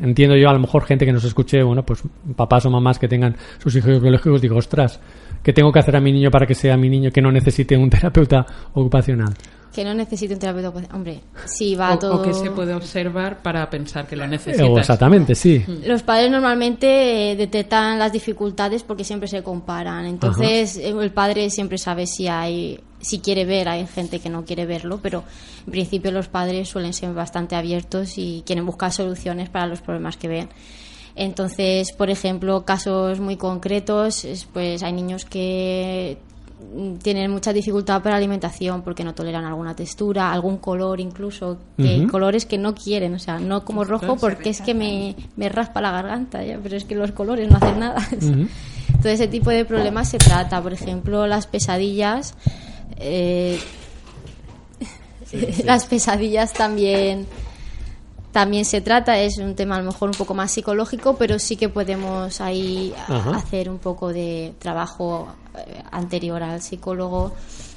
Speaker 2: entiendo yo, a lo mejor gente que nos escuche, bueno, pues papás o mamás que tengan sus hijos biológicos, digo, ostras, ¿qué tengo que hacer a mi niño para que sea mi niño que no necesite un terapeuta ocupacional?
Speaker 8: Que no necesite un terapeuta. ocupacional. Hombre, si va
Speaker 3: O,
Speaker 8: todo.
Speaker 3: o que se puede observar para pensar que lo
Speaker 2: Eh,
Speaker 3: necesitas.
Speaker 2: o exactamente, sí.
Speaker 8: Los padres normalmente eh, detectan las dificultades porque siempre se comparan. Entonces, eh, el padre siempre sabe si hay si quiere ver, hay gente que no quiere verlo, pero en principio los padres suelen ser bastante abiertos y quieren buscar soluciones para los problemas que ven. Entonces, por ejemplo, casos muy concretos, es, pues hay niños que mm, tienen mucha dificultad para la alimentación porque no toleran alguna textura, algún color incluso, que colores que no quieren, o sea, no como rojo porque es que me, me raspa la garganta, ya, pero es que los colores no hacen nada.
Speaker 2: Ujú.
Speaker 8: Todo ese tipo de problemas se trata, por ejemplo, las pesadillas. Eh, Las pesadillas también también se trata, es un tema a lo mejor un poco más psicológico, pero sí que podemos ahí
Speaker 2: Ajá.
Speaker 8: hacer un poco de trabajo eh, anterior al psicólogo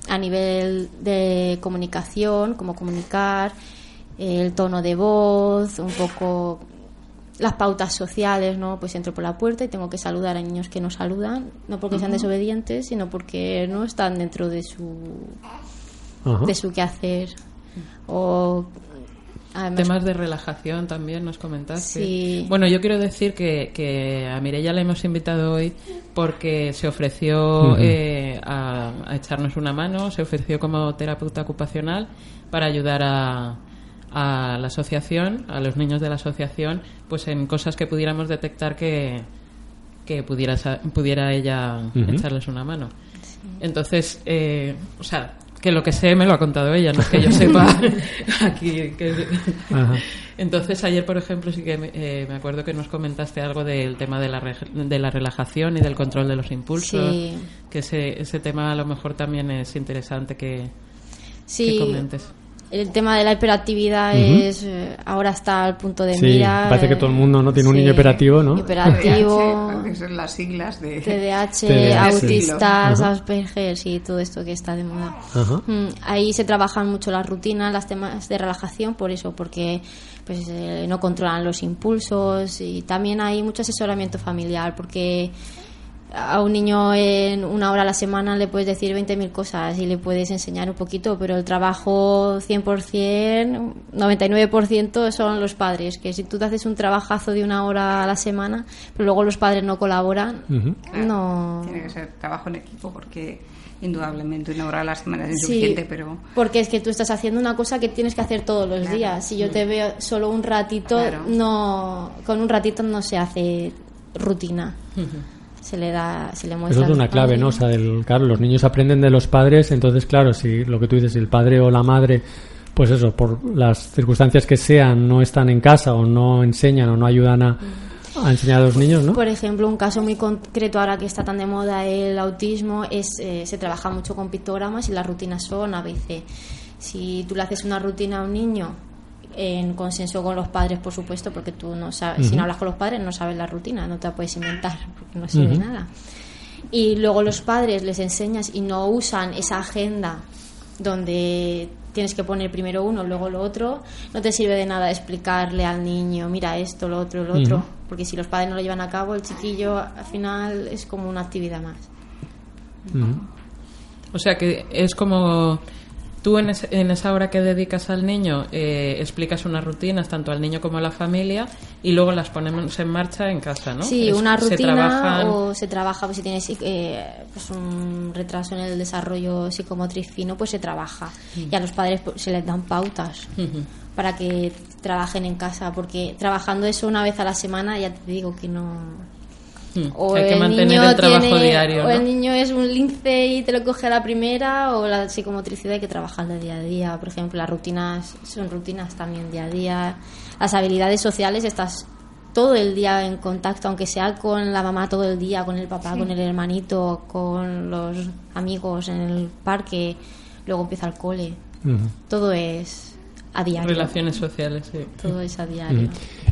Speaker 8: a nivel de comunicación, cómo comunicar, el tono de voz, un poco las pautas sociales, ¿no? Pues entro por la puerta y tengo que saludar a niños que no saludan, no porque sean desobedientes, sino porque no están dentro de su de su quehacer o además
Speaker 3: Temas de relajación también nos comentaste.
Speaker 8: Sí.
Speaker 3: Bueno, yo quiero decir que, que a Mireia la hemos invitado hoy porque se ofreció eh, a, a echarnos una mano, se ofreció como terapeuta ocupacional para ayudar a, a la asociación, a los niños de la asociación, pues en cosas que pudiéramos detectar que, que pudiera, pudiera ella echarles una mano. Entonces, eh, o sea, que lo que sé me lo ha contado ella, no es que yo sepa aquí. que-
Speaker 2: Ajá.
Speaker 3: Entonces, ayer, por ejemplo, sí que me, eh, me acuerdo que nos comentaste algo del tema de la, re- de la relajación y del control de los impulsos.
Speaker 8: Sí.
Speaker 3: Que ese, ese tema a lo mejor también es interesante que,
Speaker 8: Sí,
Speaker 3: que comentes.
Speaker 8: El tema de la hiperactividad es eh, ahora está al punto de
Speaker 2: Sí,
Speaker 8: mira.
Speaker 2: parece que todo el mundo, ¿no? Tiene un
Speaker 8: Sí,
Speaker 2: niño hiperactivo, ¿no?
Speaker 8: Hiperactivo.
Speaker 4: TDAH, que son las siglas de...
Speaker 8: TDAH,
Speaker 2: TDAH.
Speaker 8: autistas,
Speaker 2: Ajá.
Speaker 8: Asperger, sí, todo esto que está de moda.
Speaker 2: Ajá.
Speaker 8: Mm, Ahí se trabajan mucho las rutinas, las temas de relajación, por eso, porque pues eh, no controlan los impulsos y también hay mucho asesoramiento familiar, porque a un niño en una hora a la semana le puedes decir 20.000 cosas y le puedes enseñar un poquito, pero el trabajo 100%, 99% son los padres, que si tú te haces un trabajazo de una hora a la semana, pero luego los padres no colaboran, no...
Speaker 4: Tiene que ser trabajo en equipo porque indudablemente una hora a la semana es
Speaker 8: Sí,
Speaker 4: insuficiente, pero
Speaker 8: porque es que tú estás haciendo una cosa que tienes que hacer todos los
Speaker 4: Claro.
Speaker 8: días. Si yo te veo solo un ratito,
Speaker 4: Claro.
Speaker 8: no, con un ratito no se hace rutina. Se le da, se le muestra.
Speaker 2: Eso es una clave, ¿no? O sea, el- claro, los niños aprenden de los padres, entonces, claro, si lo que tú dices, el padre o la madre, pues eso, por las circunstancias que sean, no están en casa o no enseñan o no ayudan a, a enseñar a los niños, ¿no?
Speaker 8: Por ejemplo, un caso muy concreto ahora que está tan de moda el autismo es eh, se trabaja mucho con pictogramas y las rutinas son ABC. Si tú le haces una rutina a un niño en consenso con los padres, por supuesto, porque tú no sabes, si no hablas con los padres no sabes la rutina, no te la puedes inventar porque no sirve
Speaker 2: Ujú.
Speaker 8: nada. Y luego los padres les enseñas y no usan esa agenda donde tienes que poner primero uno, luego lo otro, no te sirve de nada explicarle al niño, mira esto, lo otro, lo otro, porque si los padres no lo llevan a cabo, el chiquillo al final es como una actividad más.
Speaker 3: O sea que es como tú en, ese- en esa hora que dedicas al niño eh, explicas unas rutinas tanto al niño como a la familia y luego las ponemos en marcha en casa, ¿no?
Speaker 8: Sí,
Speaker 3: Es-
Speaker 8: una
Speaker 3: se
Speaker 8: rutina
Speaker 3: trabajan-
Speaker 8: o se trabaja, pues si tienes eh, pues un retraso en el desarrollo psicomotriz fino, pues se trabaja. Y a los padres pues, se les dan pautas para que trabajen en casa, porque trabajando eso una vez a la semana ya te digo que no... O
Speaker 3: Hay que
Speaker 8: el
Speaker 3: mantener
Speaker 8: niño
Speaker 3: el trabajo
Speaker 8: tiene-
Speaker 3: diario,
Speaker 8: O
Speaker 3: ¿no?
Speaker 8: el niño es un lince y te lo coge a la primera, o la psicomotricidad hay que trabajarla día a día. Por ejemplo, las rutinas son rutinas también día a día. Las habilidades sociales estás todo el día en contacto, aunque sea con la mamá todo el día, con el papá, con el hermanito, con los amigos en el parque, luego empieza el cole.
Speaker 2: Ujú.
Speaker 8: Todo es a diario.
Speaker 3: Relaciones sociales, sí.
Speaker 8: Todo es a diario.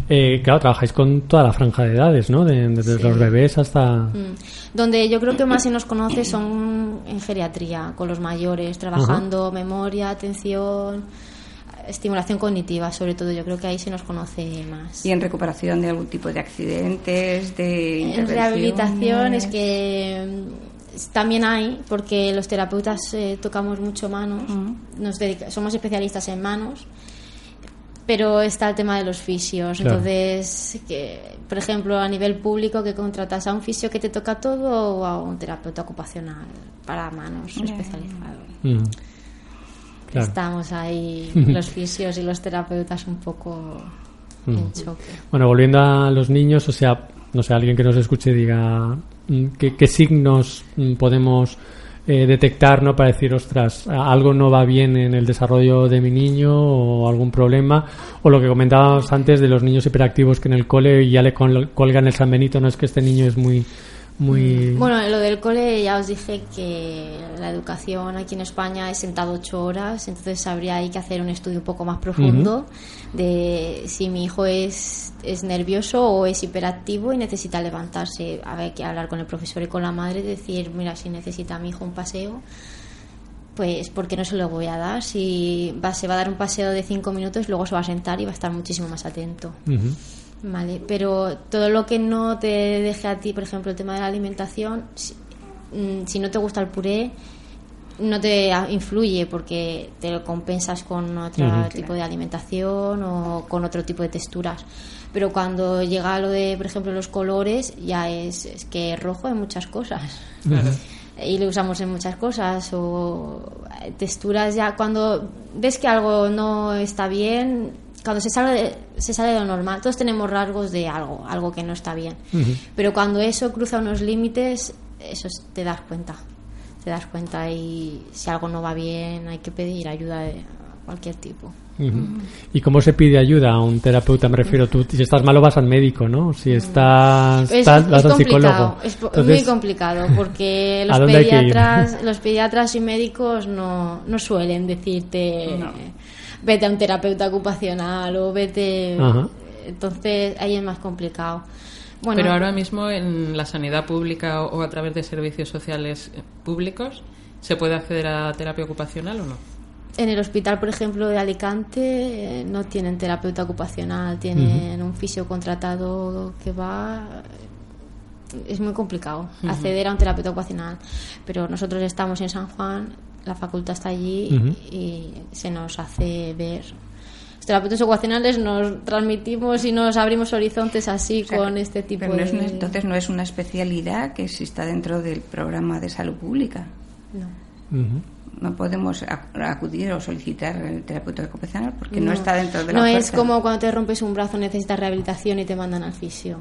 Speaker 2: Eh, claro, trabajáis con toda la franja de edades, ¿no? De- desde
Speaker 8: Sí.
Speaker 2: los bebés hasta...
Speaker 8: Mm. Donde yo creo que más se nos conoce son en geriatría, con los mayores, trabajando memoria, atención, estimulación cognitiva, sobre todo. Yo creo que ahí se nos conoce más.
Speaker 4: y en recuperación de algún tipo de accidentes, de
Speaker 8: En rehabilitación es que también hay, porque los terapeutas eh, tocamos mucho manos, nos dedica- somos especialistas en manos, pero está el tema de los fisios.
Speaker 2: Claro.
Speaker 8: Entonces, que, por ejemplo, a nivel público, que contratas a un fisio que te toca todo o a un terapeuta ocupacional para manos especializado.
Speaker 2: Ujú. Claro.
Speaker 8: Estamos ahí, los fisios y los terapeutas, un poco en choque.
Speaker 2: Bueno, volviendo a los niños, o sea, no sé, alguien que nos escuche diga qué, qué signos mm, podemos eh, detectar, ¿no? Para decir, ostras, algo no va bien en el desarrollo de mi niño o algún problema, o lo que comentábamos antes de los niños hiperactivos que en el cole ya le col- colgan el San Benito, no es que este niño es muy, muy...
Speaker 8: Bueno, lo del cole ya os dije que la educación aquí en España es sentado ocho horas, entonces habría ahí que hacer un estudio un poco más profundo de si mi hijo es, es nervioso o es hiperactivo y necesita levantarse. Habrá que hablar con el profesor y con la madre y decir, mira, si necesita mi hijo un paseo, pues ¿por qué no se lo voy a dar? Si va, se va a dar un paseo de cinco minutos, luego se va a sentar y va a estar muchísimo más atento. Vale, pero todo lo que no te deje a ti, por ejemplo, el tema de la alimentación, si, mm, si no te gusta el puré, no te influye porque te lo compensas con otro tipo de alimentación o con otro tipo de texturas. Pero cuando llega lo de, por ejemplo, los colores, ya es, es que rojo en muchas cosas. Y lo usamos en muchas cosas. O eh, texturas ya, cuando ves que algo no está bien, cuando se sale, de, se sale de lo normal, todos tenemos rasgos de algo, algo que no está bien. Pero cuando eso cruza unos límites, eso es- te das cuenta. te das cuenta y si algo no va bien hay que pedir ayuda de cualquier tipo.
Speaker 2: ¿Y cómo se pide ayuda a un terapeuta? Me refiero, tú, si estás malo vas al médico, ¿no? Si estás
Speaker 8: Es,
Speaker 2: vas
Speaker 8: es
Speaker 2: al psicólogo.
Speaker 8: es
Speaker 2: Entonces,
Speaker 8: muy complicado porque
Speaker 2: ¿A
Speaker 8: los pediatras, los pediatras y médicos no, no suelen decirte
Speaker 4: No.
Speaker 8: Vete a un terapeuta ocupacional o vete.
Speaker 2: Ajá.
Speaker 8: Entonces ahí es más complicado. Bueno,
Speaker 3: Pero ahora mismo en la sanidad pública o o a través de servicios sociales eh, públicos, ¿se puede acceder a terapia ocupacional o no?
Speaker 8: En el hospital, por ejemplo, de Alicante eh, no tienen terapeuta ocupacional, tienen un fisio contratado que va. Es muy complicado acceder a un terapeuta ocupacional. Pero nosotros estamos en San Juan, la facultad está allí y se nos hace ver. Los terapeutas ocupacionales nos transmitimos y nos abrimos horizontes así
Speaker 4: O sea,
Speaker 8: con este tipo
Speaker 4: pero no
Speaker 8: de.
Speaker 4: es una- entonces no es una especialidad que exista dentro del programa de salud pública.
Speaker 8: No.
Speaker 4: No podemos ac- acudir o solicitar el terapeuta ocupacional porque no, está dentro de la
Speaker 8: No es como cuando te rompes un brazo, necesitas rehabilitación y te mandan al fisio.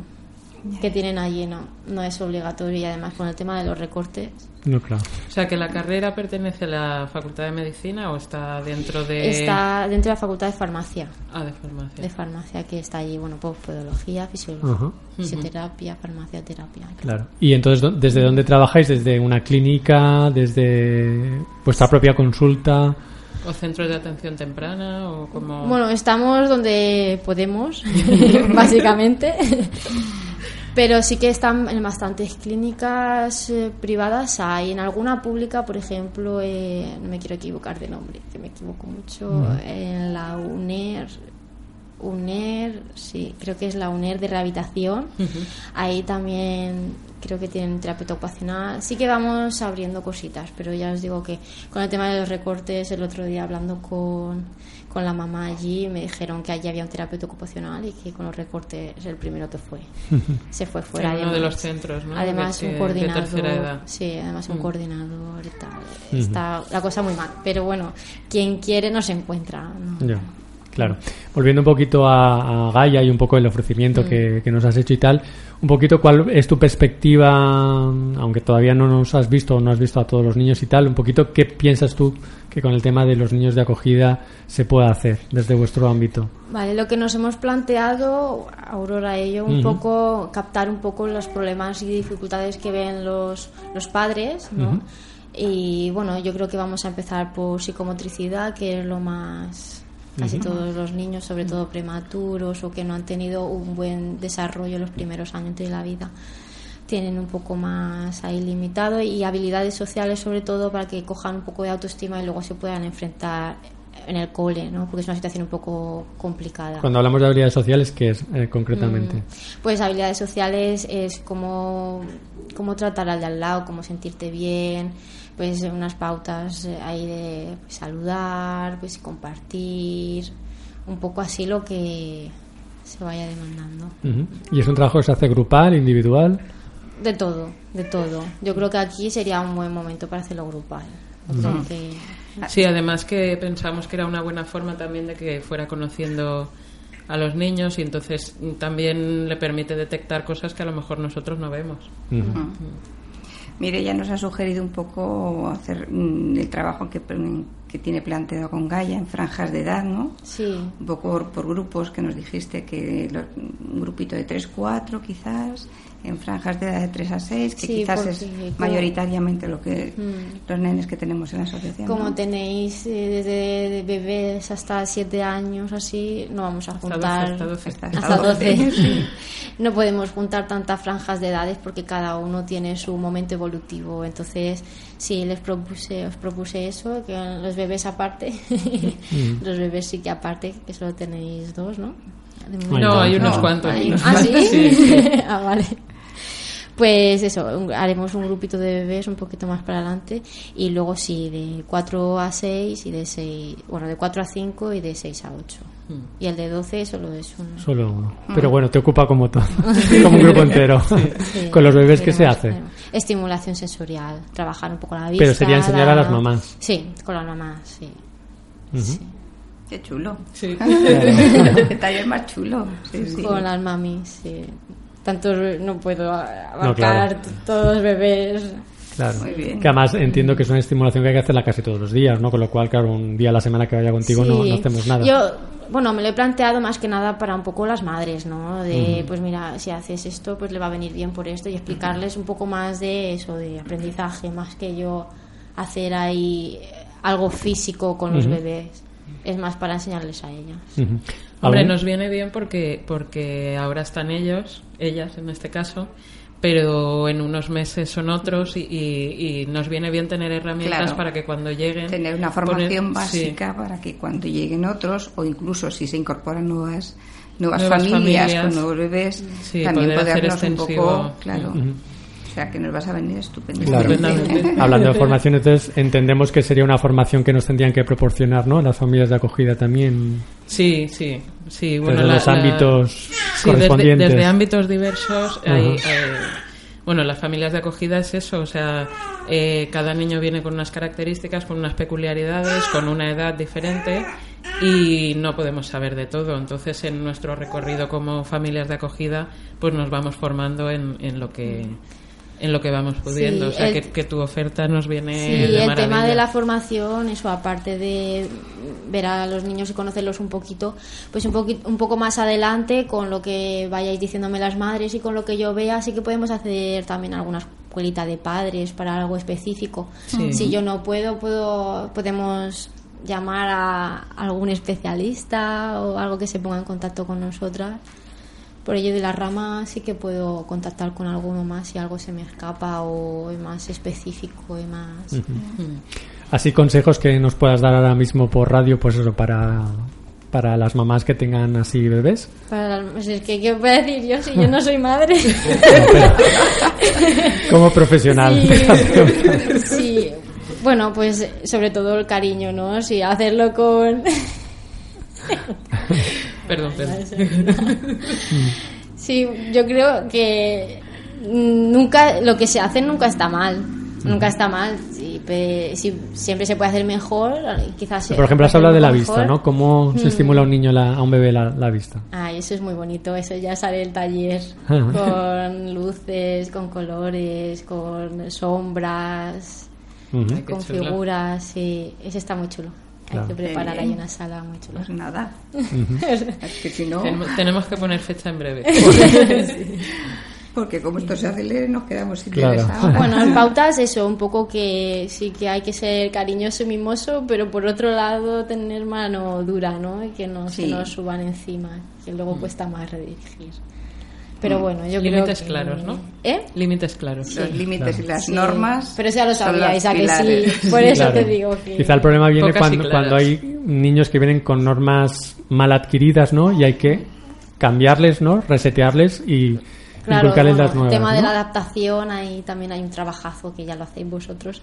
Speaker 8: Que tienen allí, no. No es obligatorio y además con el tema de los recortes.
Speaker 2: No, claro.
Speaker 3: O sea, que la carrera pertenece a la Facultad de Medicina o está dentro de...
Speaker 8: Está dentro de la facultad de farmacia.
Speaker 3: Ah, de farmacia.
Speaker 8: De farmacia que está allí, bueno, pues podología, fisiología,
Speaker 2: Ajá.
Speaker 8: fisioterapia, farmacoterapia.
Speaker 2: Claro. ¿Y entonces desde dónde trabajáis? ¿Desde una clínica? ¿Desde vuestra propia consulta?
Speaker 3: ¿O centros de atención temprana o como...?
Speaker 8: Bueno, estamos donde podemos, básicamente. Pero sí que están en bastantes clínicas eh, privadas. Hay en alguna pública, por ejemplo, eh, no me quiero equivocar de nombre, que me equivoco mucho, en la UNER. UNER, sí, creo que es la UNER de rehabilitación. Ahí también creo que tienen terapeuta ocupacional. Sí que vamos abriendo cositas, pero ya os digo que con el tema de los recortes, el otro día hablando con, con la mamá allí, me dijeron que allí había un terapeuta ocupacional y que con los recortes el primero que fue. Se fue fuera.
Speaker 3: Uno de los centros, ¿no?
Speaker 8: Además,
Speaker 3: De-
Speaker 8: un
Speaker 3: de
Speaker 8: coordinador.
Speaker 3: tercera edad.
Speaker 8: Sí, además un
Speaker 3: Mm.
Speaker 8: coordinador y tal. Está la cosa muy mal. Pero bueno, quien quiere no se encuentra. ¿no?
Speaker 2: Ya, claro. Volviendo un poquito a, a Gaia y un poco el ofrecimiento que, que nos has hecho y tal, un poquito cuál es tu perspectiva, aunque todavía no nos has visto o no has visto a todos los niños y tal, un poquito qué piensas tú que con el tema de los niños de acogida se puede hacer desde vuestro ámbito.
Speaker 8: Vale, lo que nos hemos planteado, Aurora y yo, un poco captar un poco los problemas y dificultades que ven los, los padres, ¿no? Y bueno, yo creo que vamos a empezar por psicomotricidad, que es lo más casi todos los niños, sobre todo prematuros o que no han tenido un buen desarrollo los primeros años de la vida tienen un poco más ahí limitado y habilidades sociales sobre todo para que cojan un poco de autoestima y luego se puedan enfrentar en el cole, ¿no? Porque es una situación un poco complicada.
Speaker 2: Cuando hablamos de habilidades sociales, ¿qué es eh, concretamente?
Speaker 8: Mm, Pues habilidades sociales es como, cómo tratar al de al lado, cómo sentirte bien, pues unas pautas eh, ahí de pues, saludar, pues compartir, un poco así lo que se vaya demandando.
Speaker 2: ¿Y es un trabajo que se hace grupal, individual?
Speaker 8: De todo, de todo. Yo creo que aquí sería un buen momento para hacerlo grupal. Que-
Speaker 3: Sí, además que pensamos que era una buena forma también de que fuera conociendo a los niños y entonces también le permite detectar cosas que a lo mejor nosotros no vemos.
Speaker 2: Ujú.
Speaker 4: Mire, ya nos ha sugerido un poco hacer mm, el trabajo que, que tiene planteado con Gaia en franjas de edad, ¿no?
Speaker 8: Sí,
Speaker 4: Un poco por, por grupos que nos dijiste que lo- un grupito de 3-4 quizás, en franjas de edad de 3 a 6, que
Speaker 8: Sí,
Speaker 4: quizás es mayoritariamente lo que
Speaker 8: Mm.
Speaker 4: los nenes que tenemos en la asociación.
Speaker 8: como
Speaker 4: ¿no?
Speaker 8: tenéis eh, desde de bebés hasta 7 años así, no vamos a
Speaker 3: Hasta
Speaker 8: juntar
Speaker 3: 12, hasta 12.
Speaker 4: Hasta-
Speaker 8: hasta
Speaker 4: hasta 12.
Speaker 8: 12. no podemos juntar tantas franjas de edades porque cada uno tiene su momento evolutivo. Entonces, sí, les propuse, os propuse eso, que los bebés aparte, los bebés sí que aparte, que solo tenéis dos, ¿no?
Speaker 3: No, hay unos
Speaker 4: No,
Speaker 3: cuantos.
Speaker 8: Hay-
Speaker 3: unos
Speaker 8: ¿Ah, sí?
Speaker 3: cuantos, sí, sí.
Speaker 8: ah, vale. Pues eso, haremos un grupito de bebés un poquito más para adelante y luego sí, de 4 a 6 y de 6, bueno, de 4 a 5 y de 6 a 8. Y el de 12 solo es uno.
Speaker 2: Solo uno. Pero bueno, te ocupa como todo, como un grupo entero.
Speaker 8: Sí,
Speaker 2: Con los bebés, ¿qué se hace?
Speaker 8: Estimulación sensorial, trabajar un poco la vista.
Speaker 2: Pero sería enseñar a las
Speaker 8: la-
Speaker 2: mamás.
Speaker 8: Sí, con las mamás, sí. Sí.
Speaker 4: Qué chulo.
Speaker 3: Sí.
Speaker 4: Qué taller más chulo. Sí, sí.
Speaker 8: Con las mamis, sí. Tantos no puedo abarcar
Speaker 2: No, claro.
Speaker 8: t- todos los bebés.
Speaker 2: Claro.
Speaker 4: Muy bien.
Speaker 2: Que además entiendo que es una estimulación que hay que hacerla casi todos los días, ¿no? Con lo cual, claro, un día a la semana que vaya contigo no,
Speaker 8: Sí.
Speaker 2: no hacemos nada.
Speaker 8: Yo, bueno, me lo he planteado más que nada para un poco las madres, ¿no? De, pues mira, si haces esto, pues le va a venir bien por esto y explicarles un poco más de eso, de aprendizaje, más que yo hacer ahí algo físico con los bebés. Es más para enseñarles a ellas.
Speaker 2: Ujú.
Speaker 3: Hombre,
Speaker 2: ¿Algún-
Speaker 3: nos viene bien porque, porque ahora están ellos, ellas en este caso, pero en unos meses son otros y, y- y nos viene bien tener herramientas
Speaker 4: Claro.
Speaker 3: para que cuando lleguen...
Speaker 4: Tener una
Speaker 3: poner-
Speaker 4: formación
Speaker 3: sí.
Speaker 4: básica para que cuando lleguen otros, o incluso si se incorporan nuevas nuevas,
Speaker 3: Nuevas
Speaker 4: familias,
Speaker 3: familias.
Speaker 4: con nuevos bebés,
Speaker 3: Sí,
Speaker 4: también
Speaker 3: poder hacer
Speaker 4: podernos un poco, claro. O sea, que nos vas a venir estupendo.
Speaker 2: Claro.
Speaker 3: Estupendamente.
Speaker 2: Hablando de formación, entonces entendemos que sería una formación que nos tendrían que proporcionar, ¿no? Las familias de acogida también.
Speaker 3: Sí, sí, sí. Bueno,
Speaker 2: desde
Speaker 3: la-
Speaker 2: los
Speaker 3: la-
Speaker 2: ámbitos
Speaker 3: Sí, desde,
Speaker 2: correspondientes.
Speaker 3: desde ámbitos diversos. Hay, eh, bueno, las familias de acogida es eso, o sea, eh, cada niño viene con unas características, con unas peculiaridades, con una edad diferente y no podemos saber de todo. Entonces, en nuestro recorrido como familias de acogida, pues nos vamos formando en, en lo que en lo que vamos pudiendo.
Speaker 8: Sí,
Speaker 3: o sea,
Speaker 8: el-
Speaker 3: que, que tu oferta nos viene
Speaker 8: Sí,
Speaker 3: de
Speaker 8: el tema de la formación, eso aparte de ver a los niños y conocerlos un poquito, pues un, poqui- un poco más adelante con lo que vayáis diciéndome las madres y con lo que yo vea, sí que podemos hacer también alguna escuelita de padres para algo específico.
Speaker 3: Sí.
Speaker 8: Si yo no puedo, puedo podemos llamar a algún especialista o algo que se ponga en contacto con nosotras. Por ello de la rama sí que puedo contactar con alguno más si algo se me escapa o es más específico y más...
Speaker 2: Así consejos que nos puedas dar ahora mismo por radio, pues eso, para, para las mamás que tengan así bebés.
Speaker 8: Para las- pues es que, ¿qué voy a decir yo si yo no soy madre?
Speaker 2: Como profesional.
Speaker 8: Sí, sí. Bueno, pues sobre todo el cariño, ¿no? Sí, hacerlo con...
Speaker 3: Perdón, perdón.
Speaker 8: Sí, yo creo que nunca lo que se hace nunca está mal. Nunca está mal. Sí, sí, siempre se puede hacer mejor. Quizás
Speaker 2: Por ejemplo, has hablado de la vista. ¿no? ¿Cómo se
Speaker 8: Mm.
Speaker 2: estimula a un niño, la- a un bebé la, la vista?
Speaker 8: Ay, eso es muy bonito. Eso ya sale del taller.
Speaker 2: Ajá.
Speaker 8: con luces, con colores, con sombras, con figuras. Sí, eso está muy chulo.
Speaker 2: Claro.
Speaker 8: Hay que preparar ahí una sala muy chula.
Speaker 4: Pues nada. Es que si no,
Speaker 3: Tenemos, tenemos que poner fecha en breve.
Speaker 4: porque como esto se acelere, nos quedamos sin
Speaker 2: Claro.
Speaker 8: Bueno, en pautas eso, un poco que sí que hay que ser cariñoso y mimoso, pero por otro lado tener mano dura, ¿no? Y que no se nos suban encima, que luego cuesta más redirigir. Pero bueno, yo creo
Speaker 3: Límites
Speaker 8: que...
Speaker 3: claros, ¿no?
Speaker 8: ¿Eh?
Speaker 3: Límites claros.
Speaker 4: Los límites y las
Speaker 8: Sí.
Speaker 4: normas.
Speaker 8: Pero eso ya lo sabíais, ¿a que sí? Por eso
Speaker 2: Claro.
Speaker 8: te digo que...
Speaker 2: Quizá el problema viene cuando, hay niños que vienen con normas mal adquiridas, ¿no? Y hay que cambiarles, ¿no? Resetearles y
Speaker 8: Claro,
Speaker 2: inculcarles
Speaker 8: bueno,
Speaker 2: las nuevas.
Speaker 8: el tema de la adaptación, ahí también hay un trabajazo que ya lo hacéis vosotros.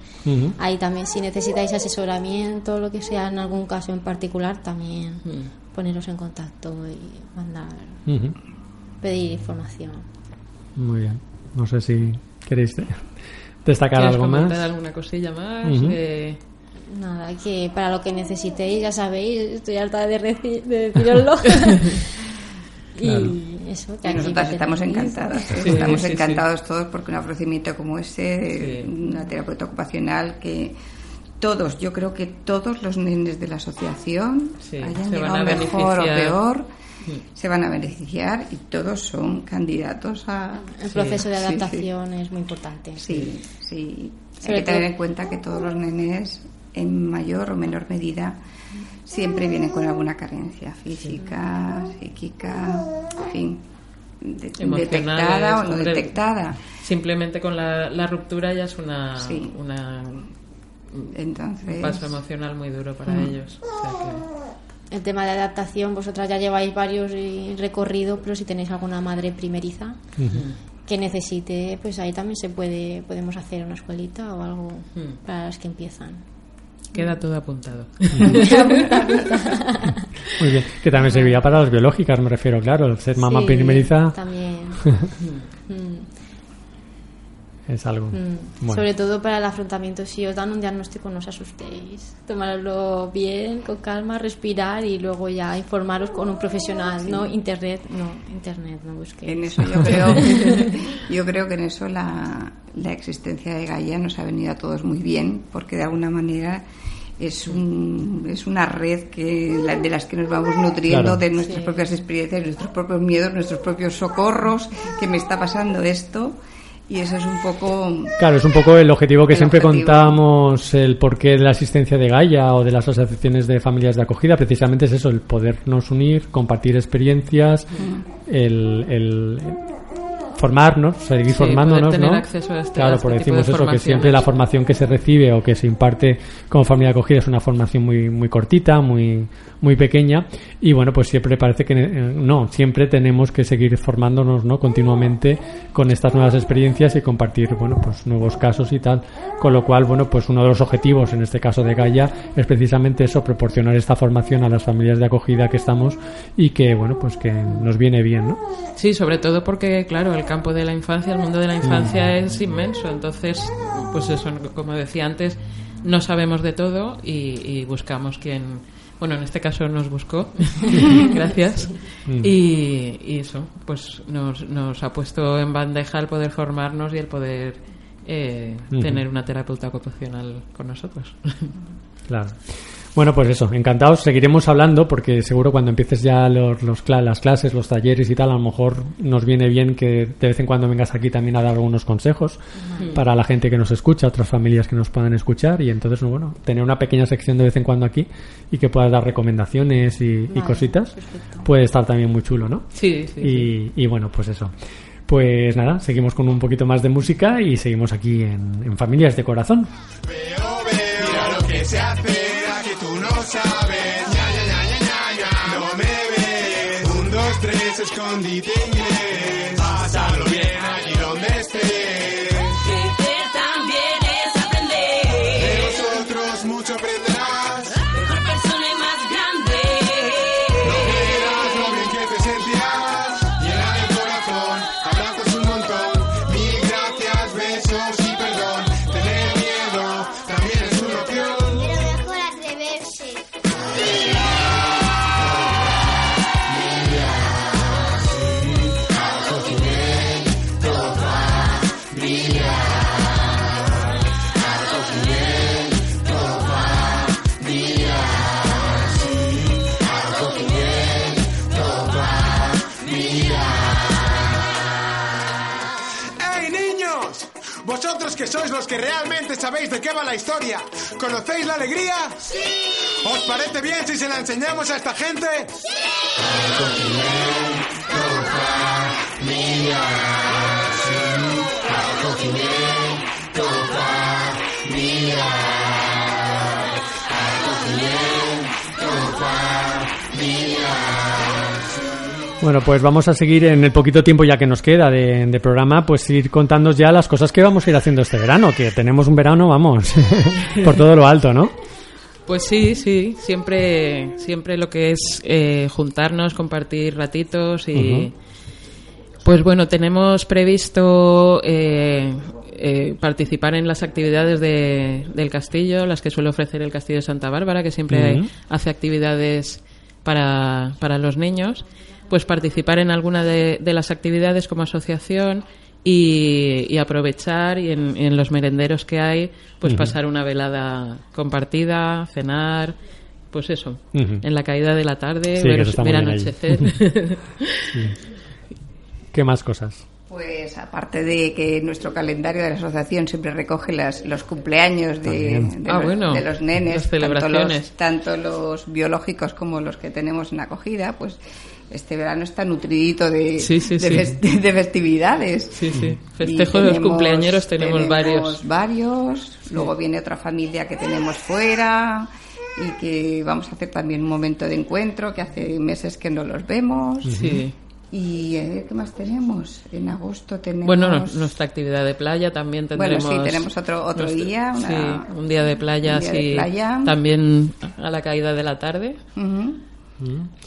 Speaker 8: Ahí también, si necesitáis asesoramiento, lo que sea, en algún caso en particular, también
Speaker 3: Mm.
Speaker 8: poneros en contacto y mandar. Pedir información.
Speaker 2: Muy bien. No sé si queréis de- destacar
Speaker 3: ¿Quieres
Speaker 2: algo más.
Speaker 3: comentar alguna cosilla más? Eh,
Speaker 8: Nada, que para lo que necesitéis, ya sabéis, estoy harta de, de deciroslo. y eso, que aquí
Speaker 4: nosotras estamos encantadas.
Speaker 3: Sí,
Speaker 4: estamos
Speaker 3: sí, sí.
Speaker 4: encantados todos porque un ofrecimiento como ese,
Speaker 3: Sí.
Speaker 4: una terapeuta ocupacional que todos, yo creo que todos los nenes de la asociación
Speaker 3: Sí,
Speaker 4: hayan llegado mejor o peor,
Speaker 3: Sí.
Speaker 4: se van a beneficiar y todos son candidatos a...
Speaker 8: El proceso de
Speaker 4: Sí, sí.
Speaker 8: adaptación es muy importante.
Speaker 4: Sí, sí. Hay que tener en cuenta que todos los nenes, en mayor o menor medida, siempre vienen con alguna carencia física, psíquica, en fin, de- detectada o no
Speaker 3: hombre.
Speaker 4: detectada.
Speaker 3: simplemente con la, la ruptura ya es una,
Speaker 4: Sí.
Speaker 3: una-
Speaker 4: Entonces,
Speaker 3: un paso emocional muy duro para
Speaker 4: Mm.
Speaker 3: ellos. O sea que-
Speaker 8: El tema de adaptación, vosotras ya lleváis varios eh, recorridos, pero si tenéis alguna madre primeriza que necesite, pues ahí también se puede, podemos hacer una escuelita o algo
Speaker 3: Mm.
Speaker 8: para las que empiezan.
Speaker 3: Queda todo apuntado.
Speaker 2: Muy bien. Que también serviría para las biológicas, me refiero, claro. el Ser mamá
Speaker 8: Sí,
Speaker 2: primeriza.
Speaker 8: También.
Speaker 2: Es algo.
Speaker 8: Mm.
Speaker 2: bueno.
Speaker 8: Sobre todo para el afrontamiento, si os dan un diagnóstico no os asustéis. Tomarlo bien, con calma, respirar y luego ya informaros con un profesional, no internet, no, internet, no busquéis.
Speaker 4: En eso yo creo, yo creo que en eso la, la existencia de Gaia nos ha venido a todos muy bien, porque de alguna manera es, un, es una red que la- de las que nos vamos nutriendo
Speaker 2: Claro.
Speaker 4: de nuestras propias experiencias, nuestros propios miedos, nuestros propios socorros, que me está pasando esto, y eso es un poco...
Speaker 2: Claro, es un poco el objetivo que
Speaker 4: El
Speaker 2: siempre
Speaker 4: objetivo.
Speaker 2: contamos, el porqué de la asistencia de Gaia o de las asociaciones de familias de acogida, precisamente es eso, el podernos unir, compartir experiencias, el, el formarnos, seguir
Speaker 3: Sí,
Speaker 2: formándonos,
Speaker 3: tener
Speaker 2: ¿no?
Speaker 3: acceso a este- a
Speaker 2: claro,
Speaker 3: este
Speaker 2: por
Speaker 3: tipo
Speaker 2: decimos
Speaker 3: de
Speaker 2: eso, que siempre la formación que se recibe o que se imparte como familia de acogida es una formación muy muy cortita, muy muy pequeña y bueno, pues siempre parece que no, siempre tenemos que seguir formándonos, ¿no? continuamente con estas nuevas experiencias y compartir, bueno, pues nuevos casos y tal, con lo cual, bueno, pues uno de los objetivos en este caso de Gaia es precisamente eso, proporcionar esta formación a las familias de acogida que estamos y que, bueno, pues que nos viene bien, ¿no?
Speaker 3: Sí, sobre todo porque, claro, el campo de la infancia, el mundo de la infancia
Speaker 2: Mm.
Speaker 3: es inmenso. Entonces, pues eso, como decía antes, no sabemos de todo y, y buscamos quien, bueno, en este caso nos buscó, gracias.
Speaker 2: Mm.
Speaker 3: Y, y eso, pues nos, nos ha puesto en bandeja el poder formarnos y el poder eh, tener una terapeuta ocupacional con nosotros.
Speaker 2: Claro. Bueno, pues eso, encantados. Seguiremos hablando porque seguro cuando empieces ya los, las clases, los talleres y tal, a lo mejor nos viene bien que de vez en cuando vengas aquí también a dar algunos consejos para la gente que nos escucha, otras familias que nos puedan escuchar y entonces, bueno, tener una pequeña sección de vez en cuando aquí y que puedas dar recomendaciones y, cositas,
Speaker 8: perfecto.
Speaker 2: puede estar también muy chulo, ¿no?
Speaker 3: Sí, sí. sí.
Speaker 2: Y, y bueno, pues eso. Pues nada, seguimos con un poquito más de música y seguimos aquí en, en Familias de Corazón.
Speaker 1: Veo, veo, mira lo que se hace, sabes, ña, ña, ña, ña, ña, ña, no me ves, un, dos, tres, escondite inglés, que sois los que realmente sabéis de qué va la historia, ¿conocéis la alegría? ¡Sí! ¿Os parece bien si se la enseñamos a esta gente?
Speaker 2: Bueno, pues vamos a seguir en el poquito tiempo ya que nos queda de, de programa, pues ir contándonos ya las cosas que vamos a ir haciendo este verano, que tenemos un verano, vamos, por todo lo alto, ¿no?
Speaker 3: Pues sí, sí, siempre, siempre lo que es eh, juntarnos, compartir ratitos y... Pues bueno, tenemos previsto eh, eh, participar en las actividades de- del castillo, las que suele ofrecer el Castillo de Santa Bárbara, que siempre hace actividades para, para los niños. Pues participar en alguna de, de las actividades como asociación y, y aprovechar y en, en los merenderos que hay, pues pasar una velada compartida, cenar, pues eso, en la caída de la tarde,
Speaker 2: Sí,
Speaker 3: ver, ver anochecer.
Speaker 2: ¿Qué más cosas?
Speaker 4: Pues aparte de que nuestro calendario de la asociación siempre recoge las, los cumpleaños de,
Speaker 3: Ah,
Speaker 4: los,
Speaker 3: bueno,
Speaker 4: de los nenes,
Speaker 3: las
Speaker 4: tanto los,
Speaker 3: celebraciones.
Speaker 4: tanto los biológicos como los que tenemos en acogida, pues este verano está nutridito de,
Speaker 3: Sí, sí,
Speaker 4: de,
Speaker 3: sí.
Speaker 4: festi- de festividades.
Speaker 3: Sí, sí. Festejo de los cumpleañeros tenemos, varios.
Speaker 4: varios. Luego viene otra familia que tenemos fuera y que vamos a hacer también un momento de encuentro que hace meses que no los vemos.
Speaker 3: Sí.
Speaker 4: Y eh, ¿qué más tenemos? En agosto tenemos...
Speaker 3: Bueno, no- nuestra actividad de playa también
Speaker 4: Bueno,
Speaker 3: tendremos.
Speaker 4: sí, tenemos otro- otro
Speaker 3: nuestro-
Speaker 4: día, una-
Speaker 3: sí, un día de playa,
Speaker 4: un día de
Speaker 3: sí.
Speaker 4: playa.
Speaker 3: También a la caída de la tarde.
Speaker 4: Ujú.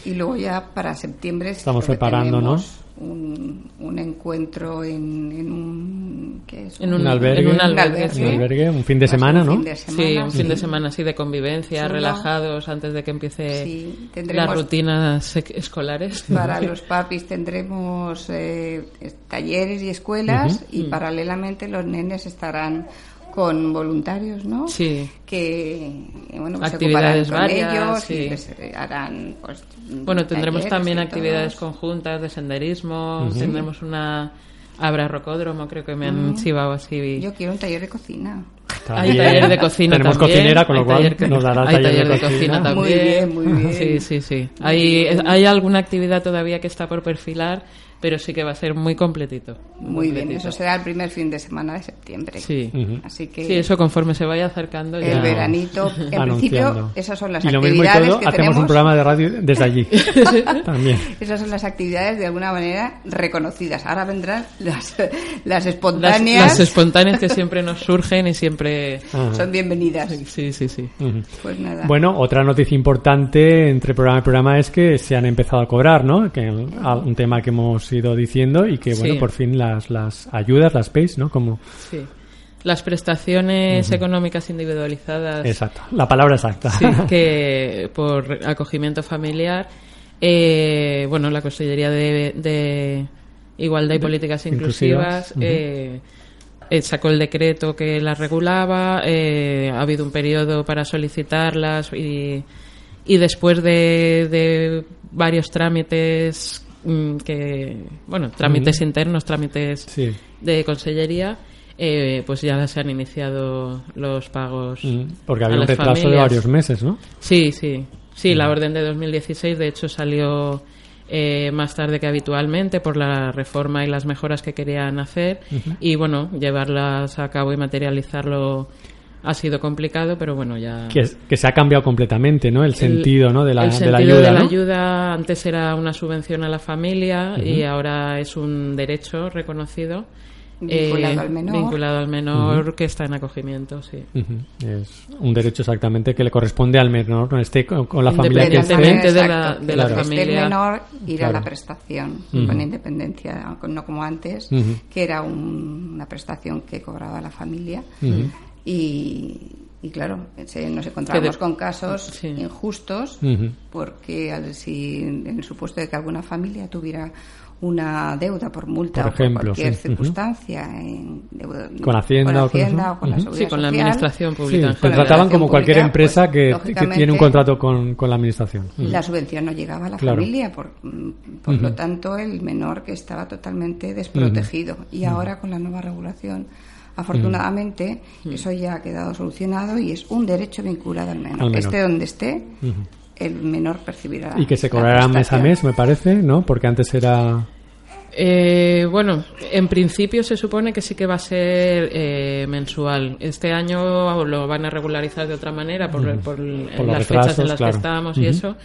Speaker 4: Y luego ya para septiembre
Speaker 2: Estamos preparándonos.
Speaker 4: tenemos Un, un encuentro en, en un ¿qué es?
Speaker 3: En
Speaker 2: Un,
Speaker 3: un-
Speaker 2: albergue,
Speaker 3: en un albergue,
Speaker 2: un
Speaker 3: sí.
Speaker 2: albergue, un fin de semana,
Speaker 4: un
Speaker 2: ¿no?
Speaker 4: fin de
Speaker 3: Sí,
Speaker 4: semana,
Speaker 3: un fin de semana así de convivencia,
Speaker 4: Chulo.
Speaker 3: relajados antes de que empiece
Speaker 4: Sí,
Speaker 3: las rutinas ec- escolares.
Speaker 4: Para los papis tendremos eh, talleres y escuelas y paralelamente los nenes estarán con voluntarios, ¿no?
Speaker 3: Sí.
Speaker 4: Que bueno, pues se
Speaker 3: Actividades
Speaker 4: ocuparán con
Speaker 3: varias,
Speaker 4: ellos
Speaker 3: sí.
Speaker 4: y les eh, harán pues,
Speaker 3: Bueno, tendremos también actividades
Speaker 4: todo.
Speaker 3: conjuntas de senderismo, tendremos una Abra Rocódromo, creo que me han chivado así.
Speaker 4: Yo quiero un taller de cocina.
Speaker 3: Hay taller de cocina
Speaker 2: Tenemos
Speaker 3: también.
Speaker 2: cocinera, con lo
Speaker 3: hay
Speaker 2: cual nos dará
Speaker 3: hay
Speaker 2: taller,
Speaker 3: taller de cocina también.
Speaker 4: Muy bien, muy bien.
Speaker 3: Sí, sí, sí. Hay, hay alguna actividad todavía que está por perfilar, pero sí que va a ser muy completito.
Speaker 4: Muy bien, eso será el primer fin de semana de septiembre.
Speaker 3: Sí.
Speaker 4: Así que
Speaker 3: Sí, eso conforme se vaya acercando ya.
Speaker 4: el veranito, en
Speaker 2: Anunciando.
Speaker 4: principio, esas son las
Speaker 2: y lo mismo y
Speaker 4: actividades
Speaker 2: todo,
Speaker 4: que
Speaker 2: hacemos
Speaker 4: tenemos.
Speaker 2: un programa de radio desde allí. También.
Speaker 4: Esas son las actividades de alguna manera reconocidas. Ahora vendrán las, las espontáneas.
Speaker 3: las espontáneas que siempre nos surgen y siempre.
Speaker 2: Ajá.
Speaker 4: son bienvenidas.
Speaker 3: Sí, sí, sí.
Speaker 4: Pues nada.
Speaker 2: Bueno, otra noticia importante entre programa y programa es que se han empezado a cobrar, ¿no? Que un tema que hemos ido diciendo y que, bueno,
Speaker 3: Sí.
Speaker 2: por fin las, las ayudas, las PAYs, ¿no? Como,
Speaker 3: sí. Las prestaciones económicas individualizadas.
Speaker 2: exacto, la palabra exacta.
Speaker 3: Sí, que por acogimiento familiar, eh, bueno, la Consellería de, de Igualdad y Políticas
Speaker 2: Inclusivas,
Speaker 3: Inclusivas eh, eh, sacó el decreto que las regulaba, eh, ha habido un periodo para solicitarlas y, y después de, de varios trámites que, bueno, trámites internos, trámites
Speaker 2: Sí.
Speaker 3: de consellería, eh, pues ya se han iniciado los pagos.
Speaker 2: Mm, Porque
Speaker 3: a
Speaker 2: había un
Speaker 3: las
Speaker 2: retraso de
Speaker 3: familias.
Speaker 2: varios meses, ¿no?
Speaker 3: Sí, sí. Sí, la orden de 2016 de hecho salió eh, más tarde que habitualmente por la reforma y las mejoras que querían hacer y bueno, llevarlas a cabo y materializarlo ha sido complicado, pero bueno, ya
Speaker 2: Que, que se ha cambiado completamente, ¿no? El,
Speaker 3: el-
Speaker 2: sentido, ¿no? De la,
Speaker 3: el
Speaker 2: de
Speaker 3: sentido
Speaker 2: la ayuda,
Speaker 3: de la
Speaker 2: ¿no?
Speaker 3: ayuda antes era una subvención a la familia y ahora es un derecho reconocido
Speaker 4: Vinculado al menor.
Speaker 3: vinculado al menor que está en acogimiento, sí.
Speaker 2: Es un derecho exactamente que le corresponde al menor, no esté con, con la familia que esté.
Speaker 3: Independientemente de la- familia.
Speaker 4: menor ir
Speaker 2: Claro.
Speaker 4: a la prestación
Speaker 2: Ujú.
Speaker 4: con independencia, no como antes, que era un- una prestación que cobraba la familia. Y, y claro, se- nos encontramos
Speaker 3: de-
Speaker 4: con casos
Speaker 3: Sí.
Speaker 4: injustos porque al- si en el supuesto de que alguna familia tuviera una deuda por multa
Speaker 2: Por
Speaker 4: o por cualquier
Speaker 2: sí.
Speaker 4: Circunstancia en deuda-
Speaker 2: Con Hacienda
Speaker 4: con
Speaker 2: o con
Speaker 4: la. Seguridad
Speaker 3: Sí, con la
Speaker 4: Social,
Speaker 3: administración
Speaker 2: Sí,
Speaker 3: pública general.
Speaker 2: trataban como cualquier
Speaker 4: pública,
Speaker 2: empresa
Speaker 4: pues,
Speaker 2: que, tiene un contrato con, con la administración.
Speaker 4: La subvención no llegaba a la
Speaker 2: Claro.
Speaker 4: familia, por, por lo tanto el menor que estaba totalmente desprotegido. Y ahora con la nueva regulación, afortunadamente, eso ya ha quedado solucionado y es un derecho vinculado al menor.
Speaker 2: Al menor.
Speaker 4: Esté donde esté, el menor percibirá.
Speaker 2: Y que se cobrará mes a mes, me parece, ¿no? Porque antes era...
Speaker 3: Eh, bueno, en principio se supone que sí que va a ser eh, mensual. Este año lo van a regularizar de otra manera por, por las fechas en las
Speaker 2: claro.
Speaker 3: que estábamos y eso.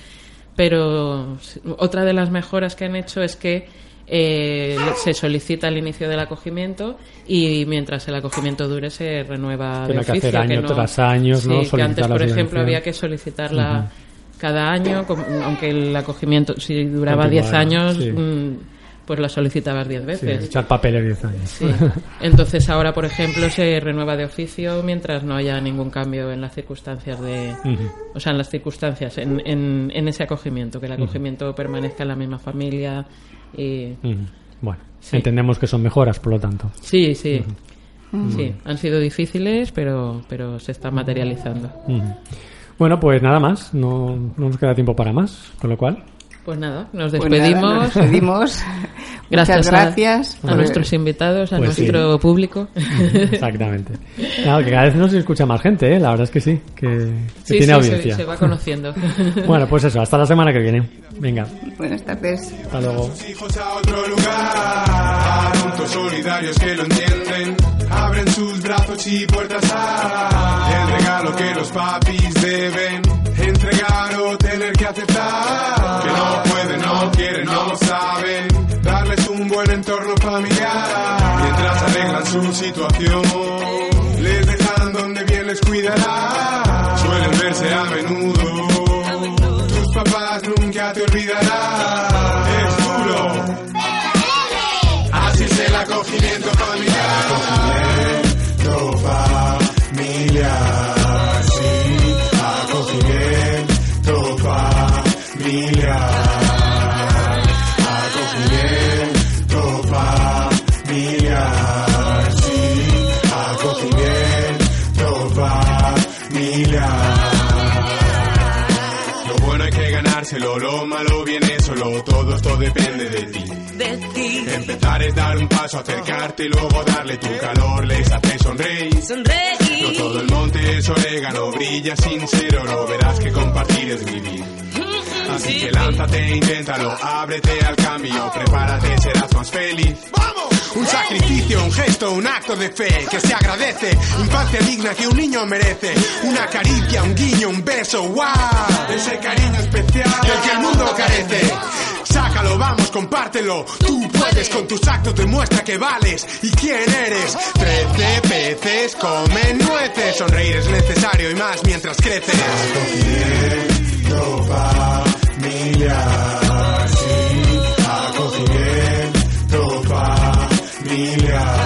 Speaker 3: Pero otra de las mejoras que han hecho es que eh, se solicita el inicio del acogimiento y mientras el acogimiento dure se renueva de
Speaker 2: Tiene que
Speaker 3: oficio.
Speaker 2: hacer año
Speaker 3: no-
Speaker 2: tras año,
Speaker 3: Sí,
Speaker 2: ¿no?
Speaker 3: que antes, por ejemplo, había que solicitarla cada año, aunque el acogimiento, si duraba 10
Speaker 2: Continuara,
Speaker 3: años,
Speaker 2: sí.
Speaker 3: mm, pues la solicitabas 10
Speaker 2: sí,
Speaker 3: veces.
Speaker 2: echar papeles 10 años.
Speaker 3: Sí. Entonces ahora, por ejemplo, se renueva de oficio mientras no haya ningún cambio en las circunstancias de, o sea, en las circunstancias, en, en, en ese acogimiento, que el acogimiento permanezca en la misma familia y
Speaker 2: Ujú. Bueno,
Speaker 3: Sí.
Speaker 2: entendemos que son mejoras, por lo tanto.
Speaker 3: sí, sí, sí, han sido difíciles, pero pero se están materializando.
Speaker 2: Bueno, pues nada más, no, no nos queda tiempo para más, con lo cual...
Speaker 3: Pues nada, nos
Speaker 4: Pues nada,
Speaker 3: despedimos.
Speaker 4: nos despedimos.
Speaker 3: Gracias,
Speaker 4: Muchas
Speaker 3: a-
Speaker 4: gracias.
Speaker 3: a,
Speaker 4: por-
Speaker 3: nuestros invitados, a
Speaker 2: Pues sí.
Speaker 3: nuestro público.
Speaker 2: Exactamente. Claro, que cada vez nos escucha más gente, ¿eh? La verdad es que sí, que, que
Speaker 3: Sí,
Speaker 2: tiene
Speaker 3: sí, se,
Speaker 2: audiencia.
Speaker 3: se va conociendo.
Speaker 2: Bueno, pues eso, hasta la semana que viene. Venga,
Speaker 4: Buenas tardes.
Speaker 2: hasta luego.
Speaker 1: hijos a otro lugar. Adultos solidarios que lo entienden, abren sus brazos y puertas a el regalo que los papis deben entregar o tener que aceptar. Que no pueden, no quieren, no saben darles un buen entorno familiar mientras arreglan su situación. Les dejan donde bien les cuidará. Suelen verse a menudo. Tus papás nunca cuidará. Es duro. Así es el acogimiento familiar. Empezar es dar un paso, acercarte y luego darle tu calor, les hace sonreír. No todo el monte es orégano, brilla sincero, lo verás que compartir es vivir. Así que lánzate, inténtalo, ábrete al cambio, prepárate, serás más feliz. ¡Vamos! Un sacrificio, un gesto, un acto de fe que se agradece, infancia digna que un niño merece. Una caricia, un guiño, un beso, wow. Ese cariño especial del que el mundo carece. Sácalo, vamos, compártelo. Tú puedes con tus actos, demuestra que vales y quién eres. Trece peces comen nueces. Sonreír es necesario y más mientras creces. Acogimiento familiar, sí. Acogimiento familiar.